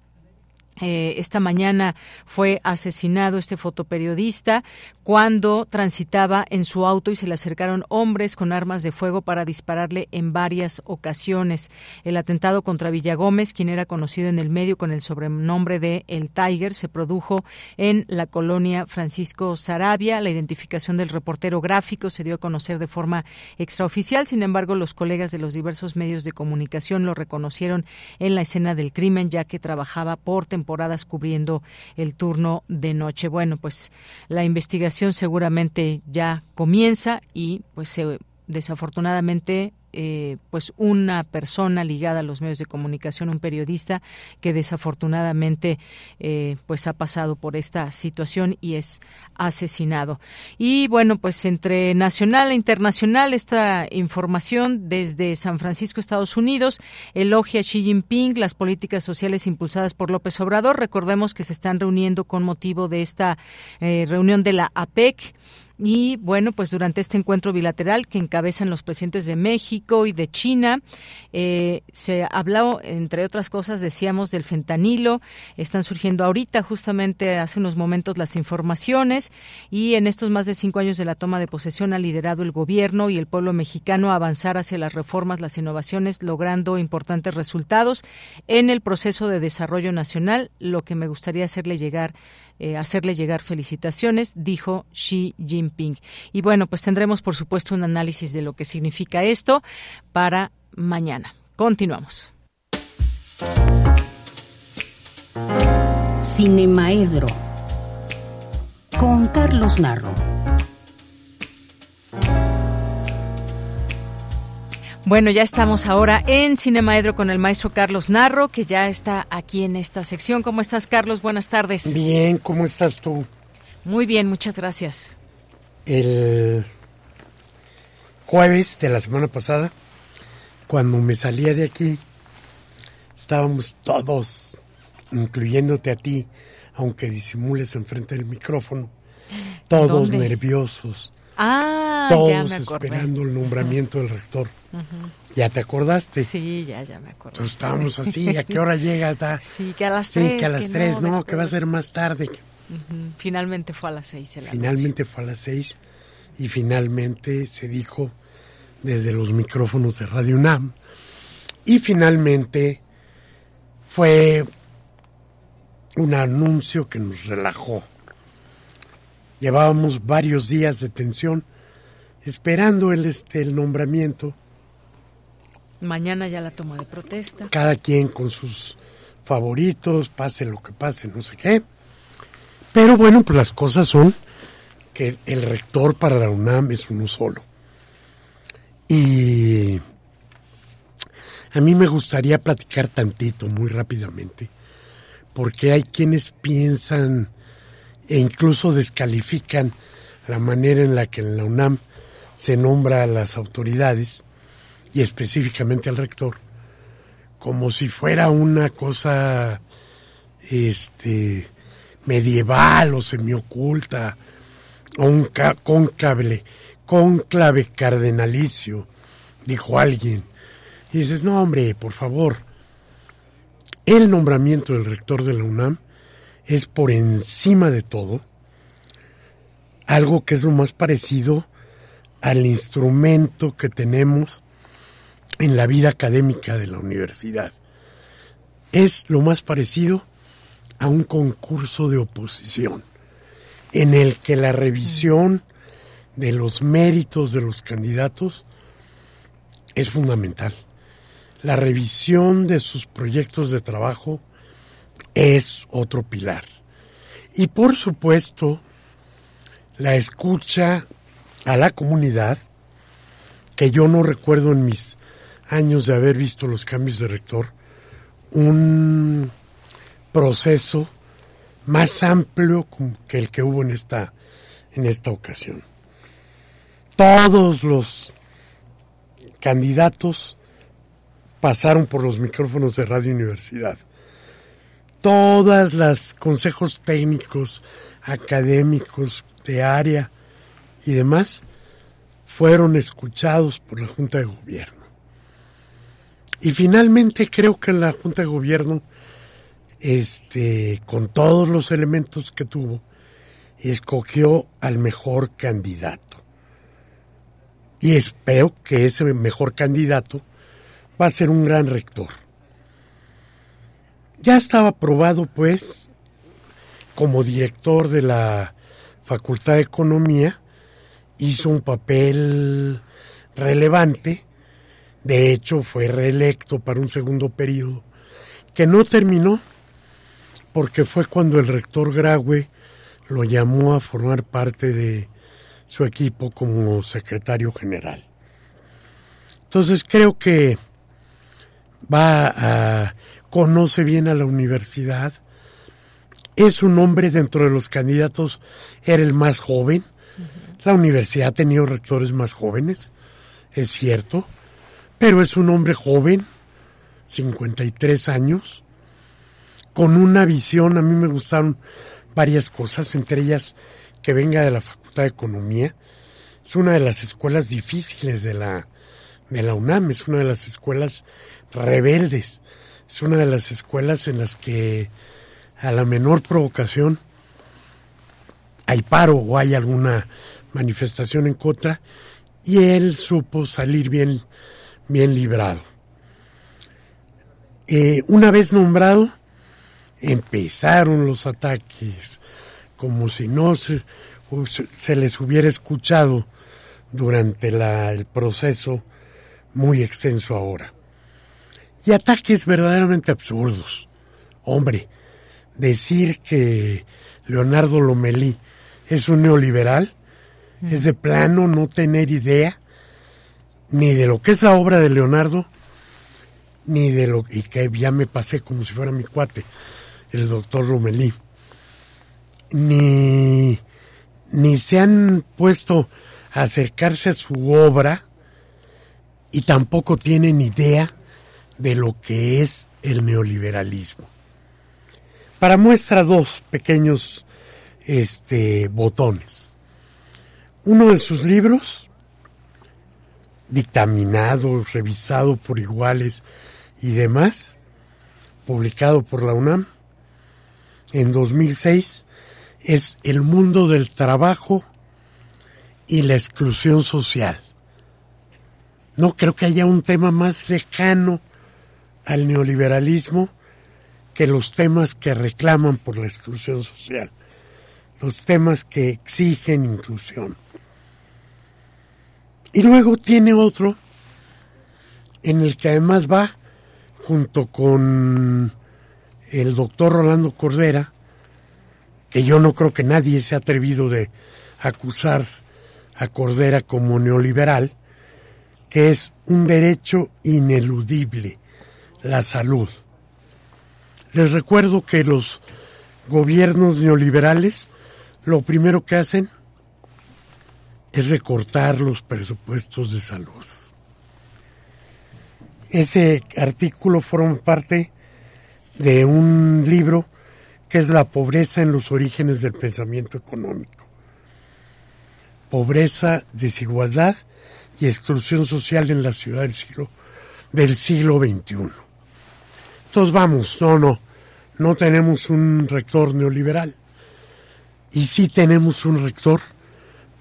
Eh, esta mañana fue asesinado este fotoperiodista cuando transitaba en su auto y se le acercaron hombres con armas de fuego para dispararle en varias ocasiones. El atentado contra Villagómez, quien era conocido en el medio con el sobrenombre de El Tiger, se produjo en la colonia Francisco Sarabia. La identificación del reportero gráfico se dio a conocer de forma extraoficial. Sin embargo, los colegas de los diversos medios de comunicación lo reconocieron en la escena del crimen, ya que trabajaba por temporada cubriendo el turno de noche. Bueno, pues la investigación seguramente ya comienza y pues se, desafortunadamente eh, pues una persona ligada a los medios de comunicación, un periodista que desafortunadamente eh, pues ha pasado por esta situación y es asesinado. Y bueno, pues entre nacional e internacional esta información desde San Francisco, Estados Unidos, elogia Xi Jinping las políticas sociales impulsadas por López Obrador. Recordemos que se están reuniendo con motivo de esta eh, reunión de la APEC y bueno, pues durante este encuentro bilateral que encabezan los presidentes de México y de China, eh, se habló, entre otras cosas, decíamos del fentanilo. Están surgiendo ahorita, justamente hace unos momentos, las informaciones. Y en estos más de cinco años de la toma de posesión ha liderado el gobierno y el pueblo mexicano a avanzar hacia las reformas, las innovaciones, logrando importantes resultados en el proceso de desarrollo nacional. Lo que me gustaría hacerle llegar eh, hacerle llegar felicitaciones, dijo Xi Jinping. Y bueno, pues tendremos por supuesto un análisis de lo que significa esto para mañana. Continuamos. Cinemaedro con Carlos Narro. Bueno, ya estamos ahora en Cinemaedro con el maestro Carlos Narro, que ya está aquí en esta sección. ¿Cómo estás, Carlos? Buenas tardes. Bien, ¿cómo estás tú? Muy bien, muchas gracias. El jueves de la semana pasada, cuando me salía de aquí, estábamos todos, incluyéndote a ti, aunque disimules enfrente del micrófono, todos nerviosos, Ah, todos ya me acordé. esperando el nombramiento del rector. ¿Ya te acordaste? Sí, ya, ya me acuerdo. Entonces estábamos así, ¿a qué hora llega? Ta? Sí, que a las Sí, tres. que a las que tres, no, que va a ser más tarde. Finalmente fue a las seis. el Finalmente fue a las seis y finalmente se dijo desde los micrófonos de Radio UNAM y finalmente fue un anuncio que nos relajó. Llevábamos varios días de tensión esperando el, este, el nombramiento, Mañana ya la toma de protesta. cada quien con sus favoritos, pase lo que pase, no sé qué. Pero bueno, pues las cosas son que el rector para la UNAM es uno solo. Y a mí me gustaría platicar tantito, muy rápidamente, porque hay quienes piensan e incluso descalifican la manera en la que en la UNAM se nombra a las autoridades y específicamente al rector como si fuera una cosa este medieval o semioculta o un cónclave cardenalicio dijo alguien. Y dices no hombre por favor el nombramiento del rector de la UNAM es por encima de todo algo que es lo más parecido al instrumento que tenemos en la vida académica de la universidad. Es lo más parecido a un concurso de oposición en el que la revisión de los méritos de los candidatos es fundamental. La revisión de sus proyectos de trabajo es otro pilar. Y por supuesto, la escucha a la comunidad, que yo no recuerdo en mis años de haber visto los cambios de rector, un proceso más amplio que el que hubo en esta, en esta ocasión. Todos los candidatos pasaron por los micrófonos de Radio Universidad. Todas las consejos técnicos, académicos, de área y demás fueron escuchados por la Junta de Gobierno. Y finalmente creo que la Junta de Gobierno, este, con todos los elementos que tuvo, escogió al mejor candidato. Y espero que ese mejor candidato va a ser un gran rector. Ya estaba aprobado, pues, como director de la Facultad de Economía, hizo un papel relevante, de hecho fue reelecto para un segundo periodo, que no terminó, porque fue cuando el rector Graue lo llamó a formar parte de su equipo como secretario general. Entonces creo que va a conoce bien a la universidad, es un hombre dentro de los candidatos, era el más joven. La universidad ha tenido rectores más jóvenes, es cierto, pero es un hombre joven, 53 años, con una visión, a mí me gustaron varias cosas, entre ellas que venga de la Facultad de Economía. Es una de las escuelas difíciles de la, de la UNAM, es una de las escuelas rebeldes, es una de las escuelas en las que a la menor provocación hay paro o hay alguna manifestación en contra y él supo salir bien, bien librado. Eh, una vez nombrado, empezaron los ataques como si no se, les hubiera escuchado durante el proceso muy extenso ahora. Y ataques verdaderamente absurdos. Hombre, decir que Leonardo Lomelí es un neoliberal es de plano no tener idea ni de lo que es la obra de Leonardo, ni de lo y que ya me pasé como si fuera mi cuate, el doctor Lomelí. Ni, ni se han puesto a acercarse a su obra y tampoco tienen idea de lo que es el neoliberalismo. Para muestra dos pequeños este, botones. Uno de sus libros, dictaminado, revisado por iguales y demás, publicado por la UNAM en 2006, es El mundo del trabajo y la exclusión social. No creo que haya un tema más lejano al neoliberalismo que los temas que reclaman por la exclusión social, los temas que exigen inclusión. Y luego tiene otro en el que además va junto con el doctor Rolando Cordera, que yo no creo que nadie se ha atrevido de acusar a Cordera como neoliberal, que es un derecho ineludible, la salud. Les recuerdo que los gobiernos neoliberales lo primero que hacen es recortar los presupuestos de salud. Ese artículo forma parte de un libro que es La pobreza en los orígenes del pensamiento económico. Pobreza, desigualdad y exclusión social en la ciudad del siglo, del siglo XXI. Entonces vamos, no, no, no tenemos un rector neoliberal. Y sí tenemos un rector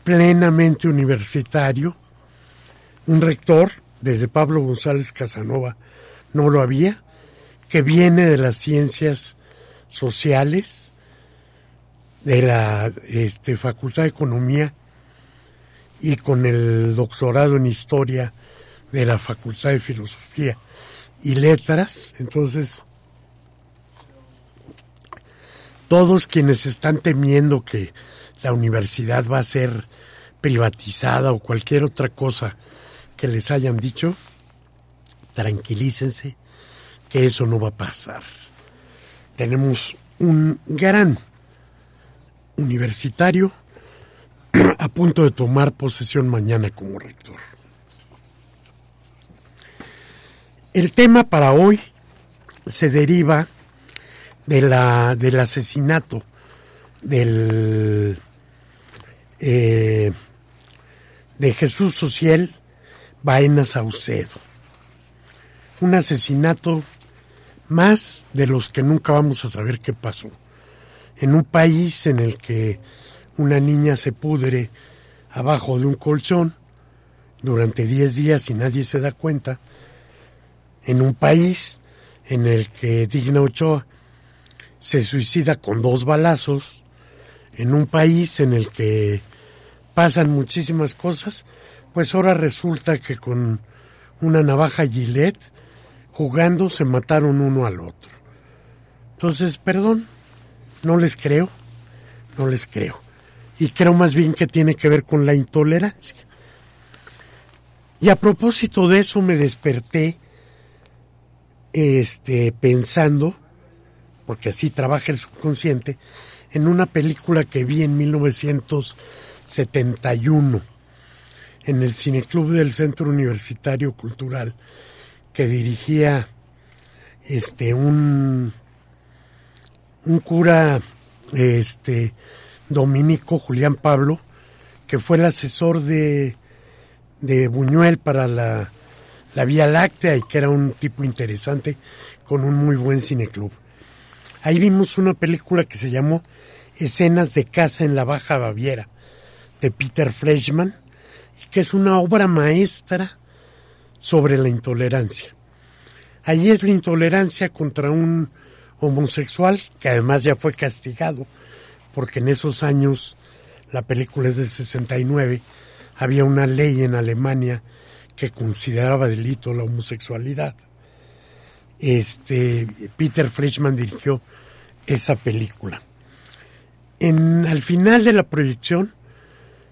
plenamente universitario, un rector, desde Pablo González Casanova no lo había, que viene de las ciencias sociales de la este, Facultad de Economía y con el doctorado en historia de la Facultad de Filosofía y Letras. Entonces, todos quienes están temiendo que la universidad va a ser privatizada o cualquier otra cosa que les hayan dicho, tranquilícense que eso no va a pasar. Tenemos un gran universitario a punto de tomar posesión mañana como rector. El tema para hoy se deriva de la, del asesinato del, eh, de Jesús Social Baena Saucedo. Un asesinato más de los que nunca vamos a saber qué pasó. En un país en el que una niña se pudre abajo de un colchón durante 10 días y nadie se da cuenta, en un país en el que Digna Ochoa se suicida con dos balazos, en un país en el que pasan muchísimas cosas, pues ahora resulta que con una navaja Gillette, jugando, se mataron uno al otro. Entonces, perdón, no les creo, no les creo. Y creo más bien que tiene que ver con la intolerancia. Y a propósito de eso me desperté este, pensando, porque así trabaja el subconsciente, en una película que vi en 1971 en el Cineclub del Centro Universitario Cultural que dirigía este un un cura este dominico Julián Pablo que fue el asesor de de Buñuel para la la Vía Láctea y que era un tipo interesante con un muy buen cineclub. Ahí vimos una película que se llamó Escenas de casa en la Baja Baviera de Peter Fleischmann y que es una obra maestra sobre la intolerancia. Ahí es la intolerancia contra un homosexual que además ya fue castigado porque en esos años la película es del 69 había una ley en Alemania que consideraba delito la homosexualidad. Este, Peter Fleischmann dirigió esa película. En, al final de la proyección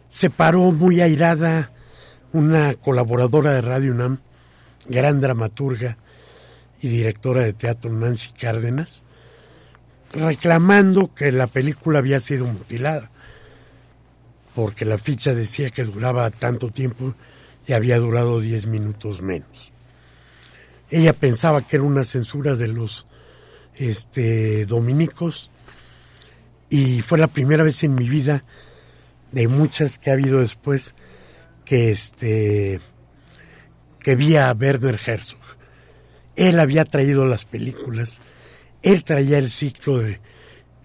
se paró muy airada una colaboradora de Radio UNAM, gran dramaturga y directora de teatro Nancy Cárdenas, reclamando que la película había sido mutilada, porque la ficha decía que duraba tanto tiempo y había durado 10 minutos menos. Ella pensaba que era una censura de los este, dominicos y fue la primera vez en mi vida de muchas que ha habido después que este que vi a Werner Herzog. Él había traído las películas, él traía el ciclo de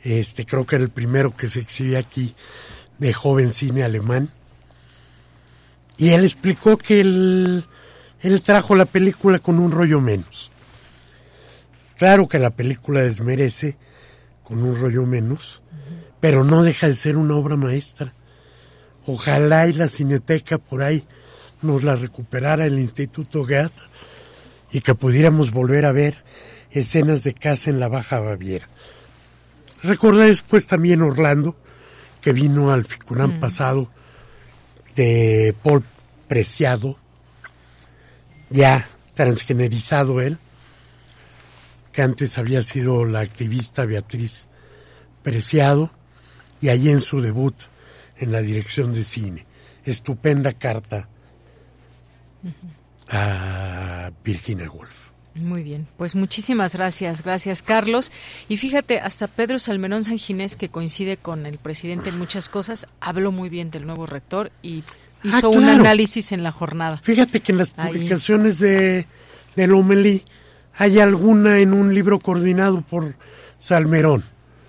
este creo que era el primero que se exhibe aquí de joven cine alemán y él explicó que él, él trajo la película con un rollo menos. Claro que la película desmerece con un rollo menos, pero no deja de ser una obra maestra. Ojalá y la cineteca por ahí nos la recuperara el Instituto Goethe y que pudiéramos volver a ver escenas de casa en la Baja Baviera. Recordé después también Orlando, que vino al Ficunán pasado de Paul Preciado, ya transgenerizado él, que antes había sido la activista Beatriz Preciado, y allí en su debut en la dirección de cine. Estupenda carta a Virginia Woolf. Muy bien, pues muchísimas gracias, gracias Carlos. Y fíjate, hasta Pedro Salmerón San Ginés, que coincide con el presidente en muchas cosas, habló muy bien del nuevo rector y Ah, hizo un análisis en la jornada. Fíjate que en las publicaciones de, de Lomelí hay alguna en un libro coordinado por Salmerón.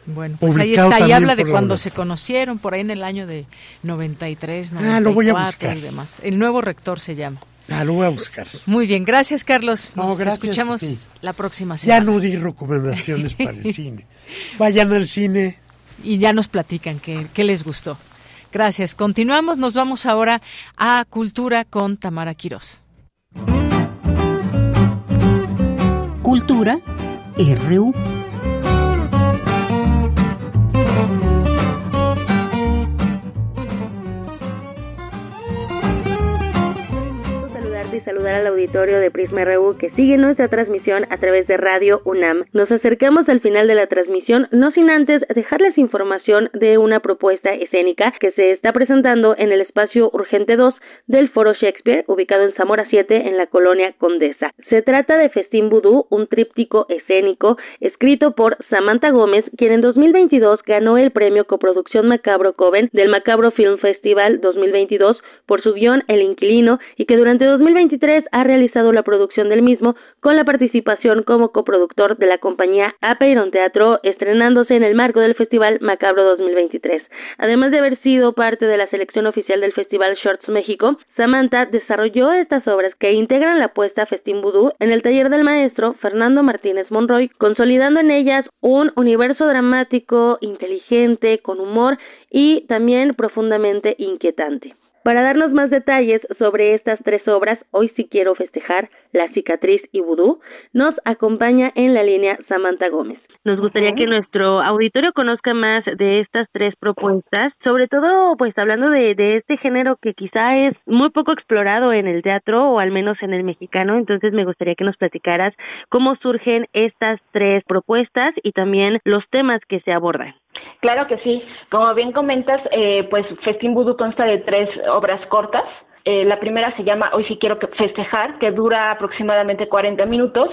Bueno, pues ahí está, y habla de cuando se conocieron, por ahí en el año de 93, 94 ah, lo voy a buscar. y demás. El nuevo rector se llama. Ah, lo voy a buscar. Muy bien, gracias Carlos. Nos gracias escuchamos la próxima semana. Ya no di recomendaciones para el cine. Vayan al cine. Y ya nos platican qué les gustó. Gracias. Continuamos, nos vamos ahora a Cultura con Tamara Quirós. Cultura RU. Saludar al auditorio de Prisma RU que sigue nuestra transmisión a través de Radio UNAM. Nos acercamos al final de la transmisión, no sin antes dejarles información de una propuesta escénica que se está presentando en el espacio Urgente 2 del Foro Shakespeare, ubicado en Zamora 7 en la colonia Condesa. Se trata de Festín Vudú, un tríptico escénico escrito por Samantha Gómez, quien en 2022 ganó el premio Coproducción Macabro Coven del Macabro Film Festival 2022 por su guion El Inquilino y que durante 2023 ha realizado la producción del mismo con la participación como coproductor de la compañía Apeiron Teatro estrenándose en el marco del Festival Macabro 2023. Además de haber sido parte de la selección oficial del Festival Shorts México, Samantha desarrolló estas obras que integran la apuesta Festín Vudú en el taller del maestro Fernando Martínez Monroy, consolidando en ellas un universo dramático, inteligente, con humor y también profundamente inquietante. Para darnos más detalles sobre estas tres obras, hoy sí quiero festejar La cicatriz y Vudú, nos acompaña en la línea Samantha Gómez. Nos gustaría que nuestro auditorio conozca más de estas tres propuestas, sobre todo pues hablando de, de este género que quizá es muy poco explorado en el teatro o al menos en el mexicano, entonces me gustaría que nos platicaras cómo surgen estas tres propuestas y también los temas que se abordan. Claro que sí. Como bien comentas, eh, pues Festín Vudú consta de tres obras cortas. Eh, la primera se llama Hoy sí quiero festejar, que dura aproximadamente 40 minutos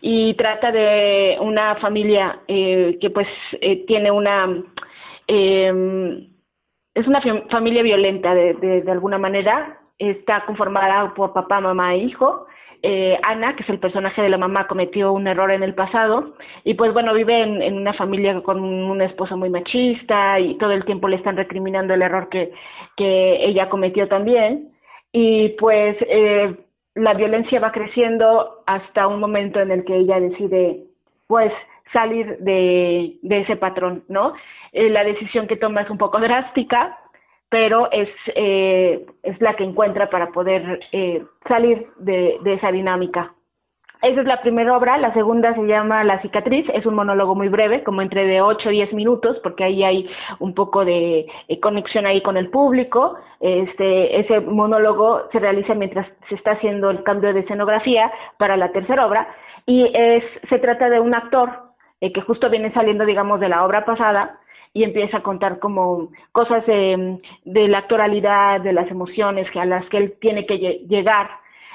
y trata de una familia eh, que pues tiene una... Em, es una familia violenta de, de, de alguna manera. Está conformada por papá, mamá e hijo eh, Ana, que es el personaje de la mamá, cometió un error en el pasado y pues bueno, vive en, una familia con un esposo muy machista y todo el tiempo le están recriminando el error que, que ella cometió también y pues eh, la violencia va creciendo hasta un momento en el que ella decide pues salir de, de ese patrón, ¿no? Eh, la decisión que toma es un poco drástica, pero es, eh, es la que encuentra para poder eh, salir de, esa dinámica. Esa es la primera obra, la segunda se llama La cicatriz, es un monólogo muy breve, como entre de 8 a 10 minutos, porque ahí hay un poco de eh, conexión ahí con el público. Este, ese monólogo se realiza mientras se está haciendo el cambio de escenografía para la tercera obra y es, se trata de un actor que justo viene saliendo, digamos, de la obra pasada, y empieza a contar como cosas de, la actualidad, de las emociones a las que él tiene que llegar.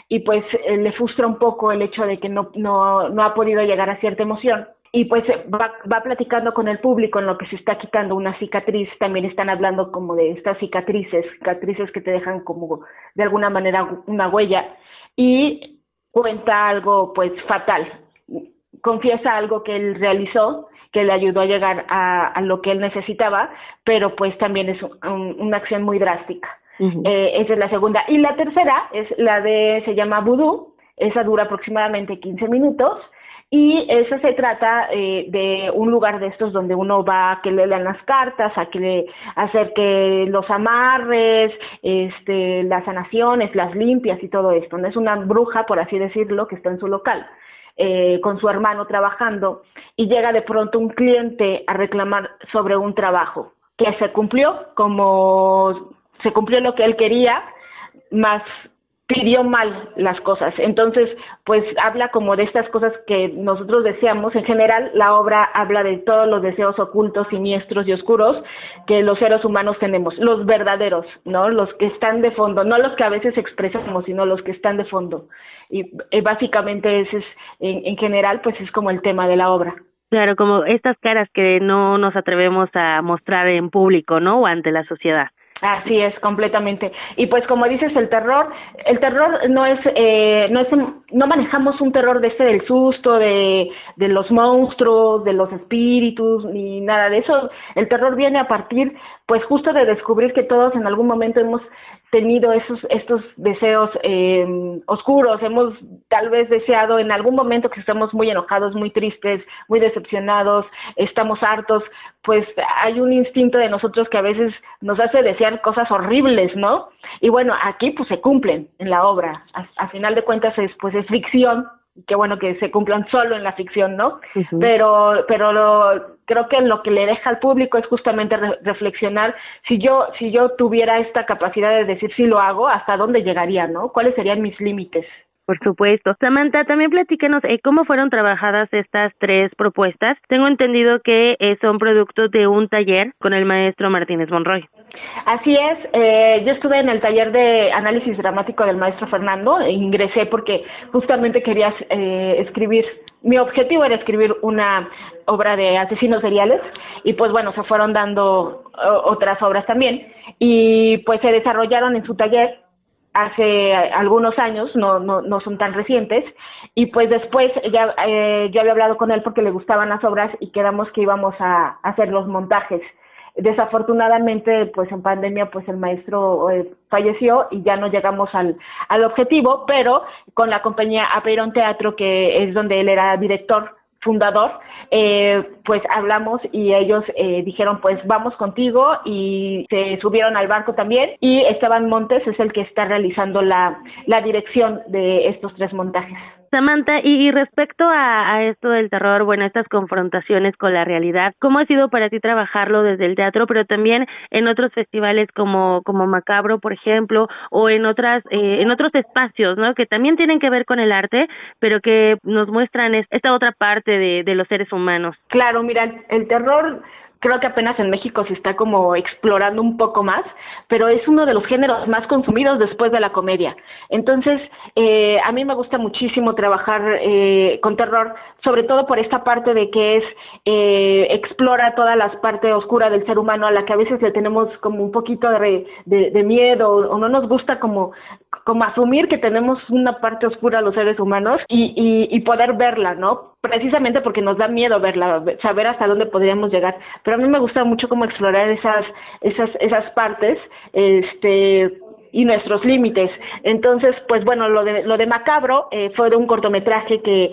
Y pues eh, le frustra un poco el hecho de que no, no, no ha podido llegar a cierta emoción. Y pues va, va platicando con el público en lo que se está quitando una cicatriz, también están hablando como de estas cicatrices, cicatrices que te dejan como de alguna manera una huella. Y cuenta algo pues fatal, confiesa algo que él realizó que le ayudó a llegar a, lo que él necesitaba, pero pues también es una acción muy drástica. Eh, esa es la segunda. Y la tercera es la de, se llama Voodoo, esa dura aproximadamente 15 minutos. Y eso se trata eh, de un lugar de estos donde uno va a que le lean las cartas, a que le hacer que los amarres, este, las sanaciones, las limpias y todo esto. No es una bruja, por así decirlo, que está en su local. Eh, con su hermano trabajando y llega de pronto un cliente a reclamar sobre un trabajo que se cumplió como se cumplió lo que él quería, más pidió mal las cosas. Entonces, pues habla como de estas cosas que nosotros deseamos. En general, la obra habla de todos los deseos ocultos, siniestros y oscuros que los seres humanos tenemos, los verdaderos, ¿no? Los que están de fondo, no los que a veces expresamos, sino los que están de fondo. Y básicamente ese es, en, en general, pues es como el tema de la obra. Claro, como estas caras que no nos atrevemos a mostrar en público, ¿no? O ante la sociedad. Así es, completamente. Y pues como dices, el terror, el terror no es, eh, no es, no manejamos un terror de ese del susto, de, de los monstruos, de los espíritus, ni nada de eso. El terror viene a partir, pues justo de descubrir que todos en algún momento hemos tenido esos estos deseos eh, oscuros, hemos tal vez deseado en algún momento que estamos muy enojados, muy tristes, muy decepcionados, estamos hartos, pues hay un instinto de nosotros que a veces nos hace desear cosas horribles, ¿no? Y bueno, aquí pues se cumplen en la obra. A, final de cuentas es pues es ficción, qué bueno que se cumplan solo en la ficción, ¿no? Pero, pero lo, creo que lo que le deja al público es justamente reflexionar si yo, si yo tuviera esta capacidad de decir si lo hago, hasta dónde llegaría, ¿no? ¿Cuáles serían mis límites? Por supuesto. Samantha, también platícanos eh, cómo fueron trabajadas estas tres propuestas. Tengo entendido que eh, son productos de un taller con el maestro Martínez Monroy. Así es, eh, yo estuve en el taller de análisis dramático del maestro Fernando, e ingresé porque justamente quería escribir, mi objetivo era escribir una obra de asesinos seriales y pues bueno, se fueron dando otras obras también y pues se desarrollaron en su taller hace algunos años, no, no, no son tan recientes, y pues después ya eh, yo había hablado con él porque le gustaban las obras y quedamos que íbamos a, hacer los montajes. Desafortunadamente, pues en pandemia, pues el maestro eh, falleció y ya no llegamos al, al objetivo, pero con la compañía Apeiron Teatro, que es donde él era director, fundador, eh, pues hablamos y ellos eh, dijeron pues vamos contigo y se subieron al barco también y Esteban Montes es el que está realizando la, la dirección de estos tres montajes. Samantha, y, respecto a, esto del terror, bueno, estas confrontaciones con la realidad, ¿cómo ha sido para ti trabajarlo desde el teatro, pero también en otros festivales como, como Macabro, por ejemplo, o en otras, eh, en otros espacios, ¿no? Que también tienen que ver con el arte, pero que nos muestran esta otra parte de, de los seres humanos. Claro, mira, el terror creo que apenas en México se está como explorando un poco más, pero es uno de los géneros más consumidos después de la comedia. Entonces, eh, a mí me gusta muchísimo trabajar eh, con terror, sobre todo por esta parte de que es, eh, explora toda la parte oscura del ser humano a la que a veces le tenemos como un poquito de, de, miedo o no nos gusta como, como asumir que tenemos una parte oscura los seres humanos y, y, y poder verla, ¿no? precisamente porque nos da miedo verla, saber hasta dónde podríamos llegar. Pero a mí me gusta mucho como explorar esas, esas, esas partes, este y nuestros límites. Entonces, pues bueno, lo de, lo de Macabro eh, fue de un cortometraje que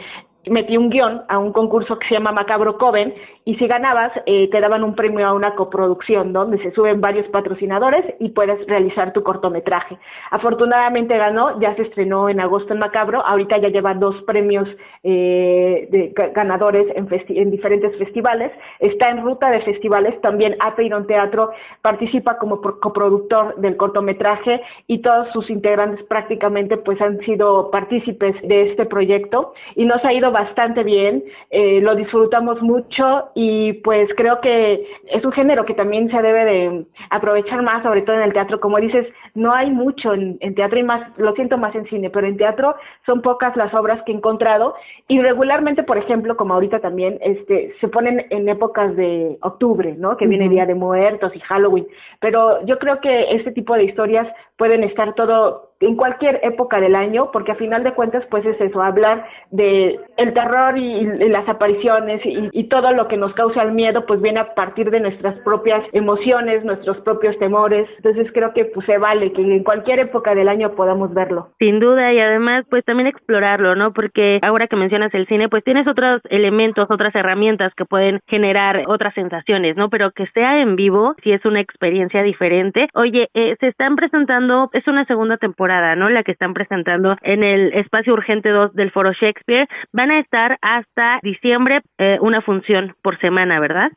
metí un guion a un concurso que se llama Macabro Coven y si ganabas eh, te daban un premio a una coproducción donde se suben varios patrocinadores y puedes realizar tu cortometraje. Afortunadamente ganó, ya se estrenó en agosto en Macabro, ahorita ya lleva dos premios eh, de ganadores en, en, diferentes festivales, está en ruta de festivales, también Apeiron Teatro participa como coproductor del cortometraje y todos sus integrantes prácticamente pues han sido partícipes de este proyecto y nos ha ido bastante bien, eh, lo disfrutamos mucho y pues creo que es un género que también se debe de aprovechar más, sobre todo en el teatro. Como dices, no hay mucho en, teatro y más, lo siento más en cine, pero en teatro son pocas las obras que he encontrado y regularmente, por ejemplo, como ahorita también, este, se ponen en épocas de octubre, ¿no? Que viene Día de Muertos y Halloween. Pero yo creo que este tipo de historias pueden estar todo en cualquier época del año, porque a final de cuentas, pues es eso, hablar de el terror y, las apariciones y, todo lo que nos causa el miedo, pues viene a partir de nuestras propias emociones, nuestros propios temores. Entonces creo que pues se vale que en cualquier época del año podamos verlo. Sin duda, y además, pues también explorarlo, ¿no? Porque ahora que mencionas el cine, pues tienes otros elementos, otras herramientas que pueden generar otras sensaciones, ¿no? Pero que sea en vivo, si es una experiencia diferente. Oye, eh, se están presentando, es una segunda temporada ¿no? La que están presentando en el Espacio Urgente 2 del Foro Shakespeare. Van a estar hasta diciembre eh, una función por semana, ¿verdad?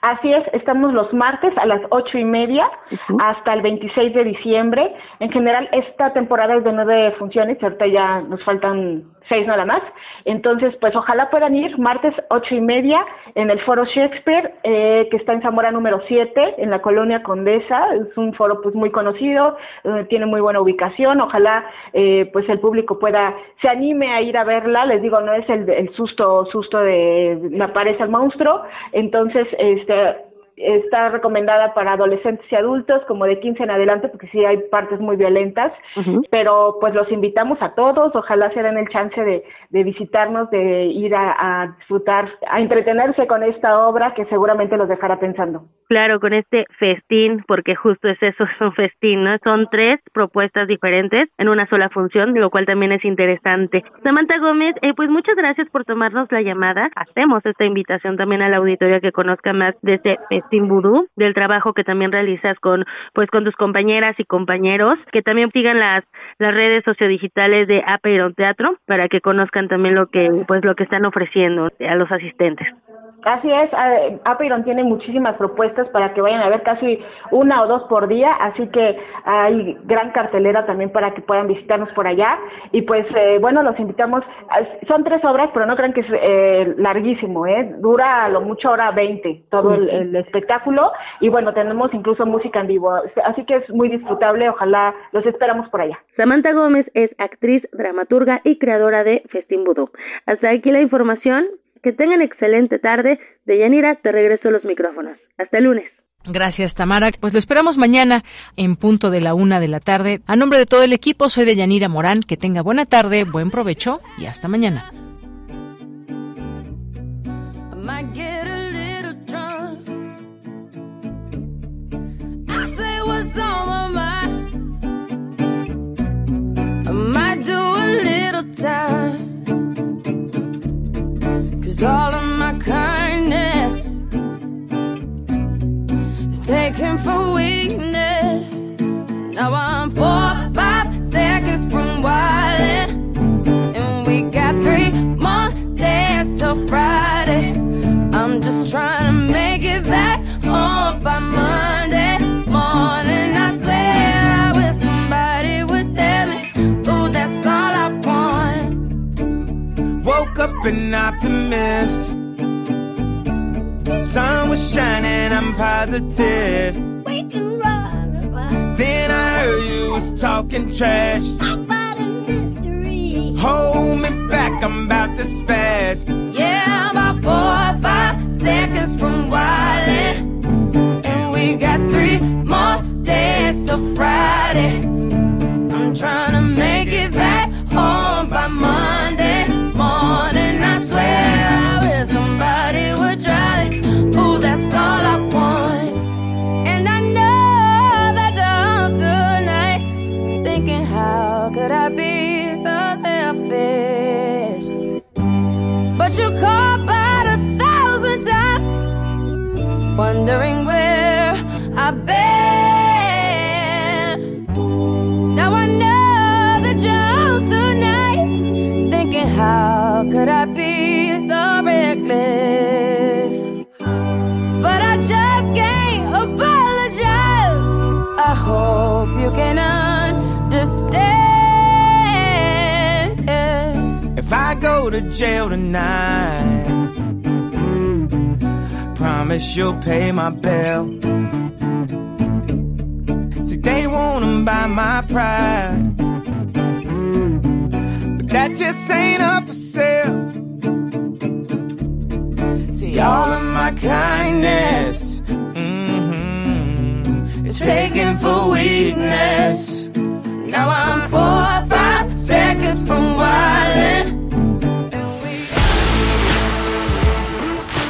Así es, estamos los martes a las ocho y media hasta el 26 de diciembre. En general, esta temporada es de nueve funciones, ahorita ya nos faltan seis nada más. Entonces, pues ojalá puedan ir martes ocho y media en el Foro Shakespeare, eh, que está en Zamora número 7, en la colonia Condesa. Es un foro pues muy conocido, tiene muy buena ubicación. Ojalá eh, pues el público pueda, se anime a ir a verla. Les digo, no es el, el susto, susto de me aparece el monstruo. Entonces, este está recomendada para adolescentes y adultos, como de 15 en adelante, porque sí hay partes muy violentas, pero pues los invitamos a todos, ojalá se den el chance de, de visitarnos, de ir a, a, disfrutar, a entretenerse con esta obra que seguramente los dejará pensando. Claro, con este festín, porque justo es eso, es un festín, ¿no? Son tres propuestas diferentes en una sola función, lo cual también es interesante. Samantha Gómez, eh, pues muchas gracias por tomarnos la llamada. Hacemos esta invitación también a la auditoría que conozca más de este festín vudú, del trabajo que también realizas con, pues, con tus compañeras y compañeros, que también sigan las, las redes sociodigitales de Apeiron Teatro para que conozcan también lo que, pues, lo que están ofreciendo a los asistentes. Así es, Apeiron tiene muchísimas propuestas para que vayan a ver casi una o dos por día, así que hay gran cartelera también para que puedan visitarnos por allá. Y pues eh, bueno, los invitamos, son tres obras, pero no crean que es eh, larguísimo, ¿eh? dura a lo mucho hora 20 todo el, el, espectáculo y bueno, tenemos incluso música en vivo, así que es muy disfrutable, ojalá los esperamos por allá. Samantha Gómez es actriz, dramaturga y creadora de Festín Vudú. Hasta aquí la información. Que tengan excelente tarde. De Yanira, te regreso los micrófonos. Hasta el lunes. Gracias, Tamara. Pues lo esperamos mañana en punto de la una de la tarde. A nombre de todo el equipo, soy de Yanira Morán. Que tenga buena tarde, buen provecho y hasta mañana. Of my I'm my doing little time Cuz all of my kindness is taken for weakness. Now I'm four, five seconds from wildin', and we got three more days till Friday. I'm just trying to make it back home an optimist. Sun was shining, I'm positive. Then I heard you was talking trash. Hold me back, I'm about to spaz. Yeah, I'm about four or five seconds from wildin'. And we got three more days till Friday. I'm trying to make it back home by Monday If I go to jail tonight, promise you'll pay my bill. See, they wanna buy my pride, but that just ain't up for sale. See, all of my kindness mm-hmm, taken for weakness. Now I'm four or five seconds from wildin'.